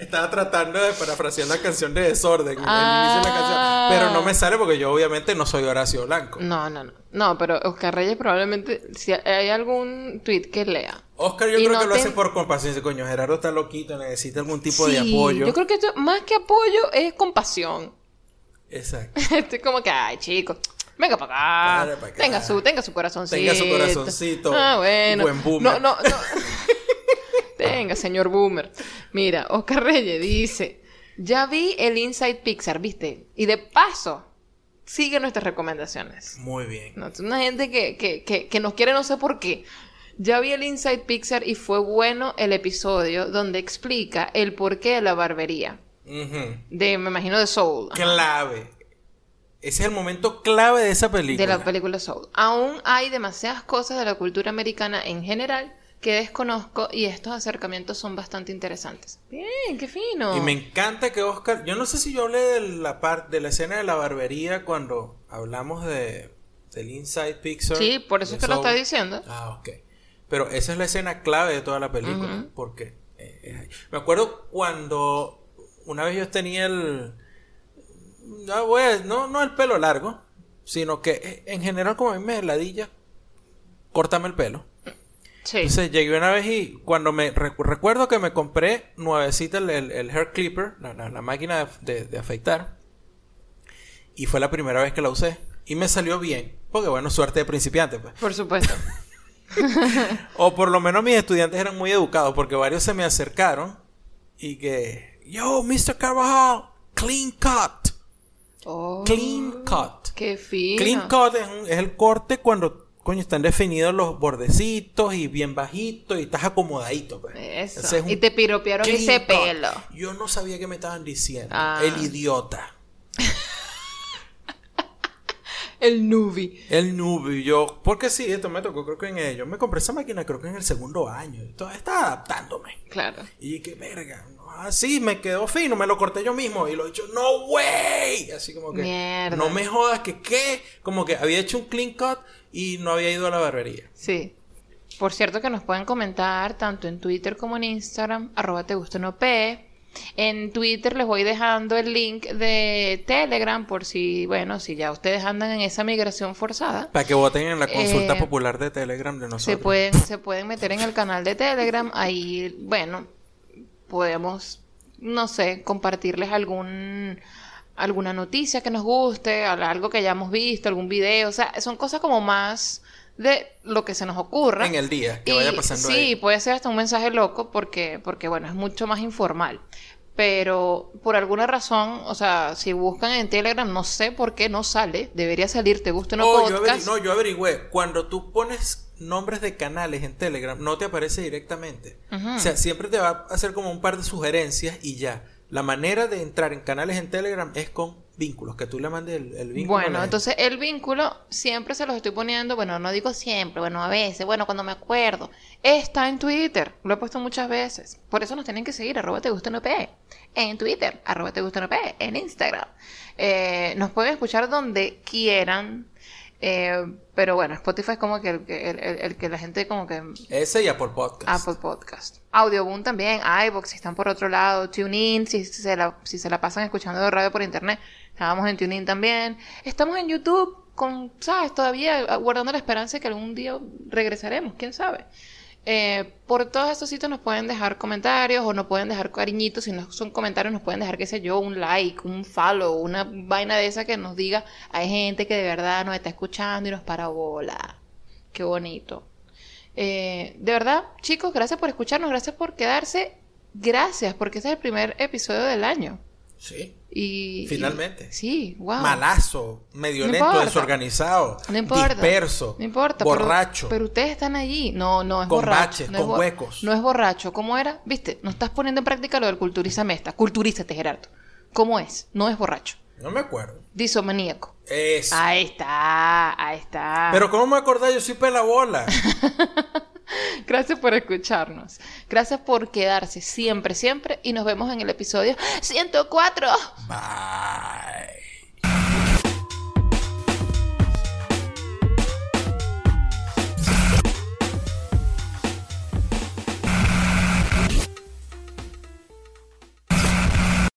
Estaba tratando de parafrasear la canción de Desorden, el Ah. inicio de la canción, pero no me sale porque yo obviamente no soy Horacio Blanco. No, no, no. No, pero Oscar Reyes probablemente, si hay algún tweet que lea. Oscar yo Y creo no que lo te- hace por compasión. Dice, coño, Gerardo está loquito, necesita algún tipo de apoyo. Yo creo que esto, más que apoyo, es compasión. Exacto. Estoy como que, ay, chicos, venga para acá. Venga pa' acá. Tenga su, tenga su corazoncito. Tenga su corazoncito, Ah, bueno. buen boomer. No, no, no. tenga, señor boomer. Mira, Oscar Reyes dice, ya vi el Inside Pixar, ¿viste? Y de paso, sigue nuestras recomendaciones. Muy bien. No, es una gente que, que, que, que nos quiere no sé por qué. Ya vi el Inside Pixar y fue bueno el episodio donde explica el porqué de la barbería. De, me imagino, de Soul. Clave. Ese es el momento clave de esa película. De la película Soul. Aún hay demasiadas cosas de la cultura americana en general que desconozco y estos acercamientos son bastante interesantes. Bien, qué fino. Y me encanta que Oscar, yo no sé si yo hablé de la parte de la escena de la barbería cuando hablamos de del Inside Pixar. Sí, por eso es que lo está diciendo. Ah, ok. Pero esa es la escena clave de toda la película. Porque eh, me acuerdo cuando una vez yo tenía el. No, voy a- no, no el pelo largo, sino que eh, en general, como a mí me ladilla, córtame el pelo. Sí. Entonces llegué una vez y cuando me recu- recuerdo que me compré nuevecita el, el- el hair clipper, la, la- la máquina de, de- de afeitar, y fue la primera vez que la usé. Y me salió bien, porque bueno, suerte de principiante, pues. Por supuesto. O por lo menos mis estudiantes eran muy educados, porque varios se me acercaron y que, yo, Mr. Carvajal, clean cut. Oh, Clean cut. Qué fino. Clean cut es, un- es el corte cuando, coño, están definidos los bordecitos y bien bajitos y estás acomodadito. pues. Eso. Es Y te piropearon ese pelo. Yo no sabía qué me estaban diciendo. Ah. El idiota. El nubi. El nubio. Yo, porque sí, esto me tocó, creo que en ello. Me compré esa máquina, creo que en el segundo año. Todavía estaba adaptándome. Claro. Y que verga, así me quedó fino, me lo corté yo mismo y lo he hecho, no way, así como que Mierda. no me jodas que qué, como que había hecho un clean cut y no había ido a la barbería. Sí. Por cierto que nos pueden comentar tanto en Twitter como en Instagram, arroba te gusta no P. En Twitter les voy dejando el link de Telegram por si, bueno, si ya ustedes andan en esa migración forzada. Para que voten en la consulta Eh, popular de Telegram de nosotros. Se pueden, se pueden meter en el canal de Telegram. Ahí, bueno, podemos, no sé, compartirles algún alguna noticia que nos guste, al- algo que hayamos visto, algún video. O sea, son cosas como más de lo que se nos ocurra. En el día, que Y vaya pasando Sí, ahí. puede ser hasta un mensaje loco porque, porque, bueno, es mucho más informal. Pero por alguna razón, o sea, si buscan en Telegram, no sé por qué no sale. Debería salir, te gusta o no Oh, yo podcast. no, yo averigüé, cuando tú pones nombres de canales en Telegram, no te aparece directamente. O sea, siempre te va a hacer como un par de sugerencias y ya. La manera de entrar en canales en Telegram es con vínculos, que tú le mandes el, el vínculo. Bueno, entonces el vínculo siempre se los estoy poniendo, bueno, no digo siempre, bueno, a veces, bueno, cuando me acuerdo. Está en Twitter, lo he puesto muchas veces. Por eso nos tienen que seguir, arroba te gusta no P, en Twitter, arroba te gusta no P, en Instagram. Eh, nos pueden escuchar donde quieran, eh, pero bueno, Spotify es como que el, que- el- el- el que la gente como que Ese y Apple Podcast. Apple Podcast. Audioboom también, iVoox si están por otro lado, TuneIn si se la, si se la pasan escuchando radio por internet. Estábamos en TuneIn también. Estamos en YouTube con, ¿sabes? Todavía guardando la esperanza de que algún día regresaremos, quién sabe. Eh, por todos estos sitios nos pueden dejar comentarios o nos pueden dejar cariñitos. Si no son comentarios, nos pueden dejar, qué sé yo, un like, un follow, una vaina de esa que nos diga, hay gente que de verdad nos está escuchando y nos para bola. Qué bonito. Eh, de verdad, chicos, gracias por escucharnos, gracias por quedarse. Gracias, porque este es el primer episodio del año. Sí. Y. Finalmente. y- sí, wow. Malazo, medio No lento, importa. desorganizado, No importa. disperso, No importa. borracho. Pero, ustedes están allí. No, no es Con borracho. baches, no con huecos. No es borracho. ¿Cómo era? ¿Viste? No estás poniendo en práctica lo del culturízame esta. Culturízate, Gerardo. ¿Cómo es? No es borracho. No me acuerdo. Disomaníaco. Eso. Ahí está, ahí está. Pero ¿cómo me acordás? Yo soy pelabola. Gracias por escucharnos. Gracias por quedarse siempre, siempre. Y nos vemos en el episodio 104. Bye.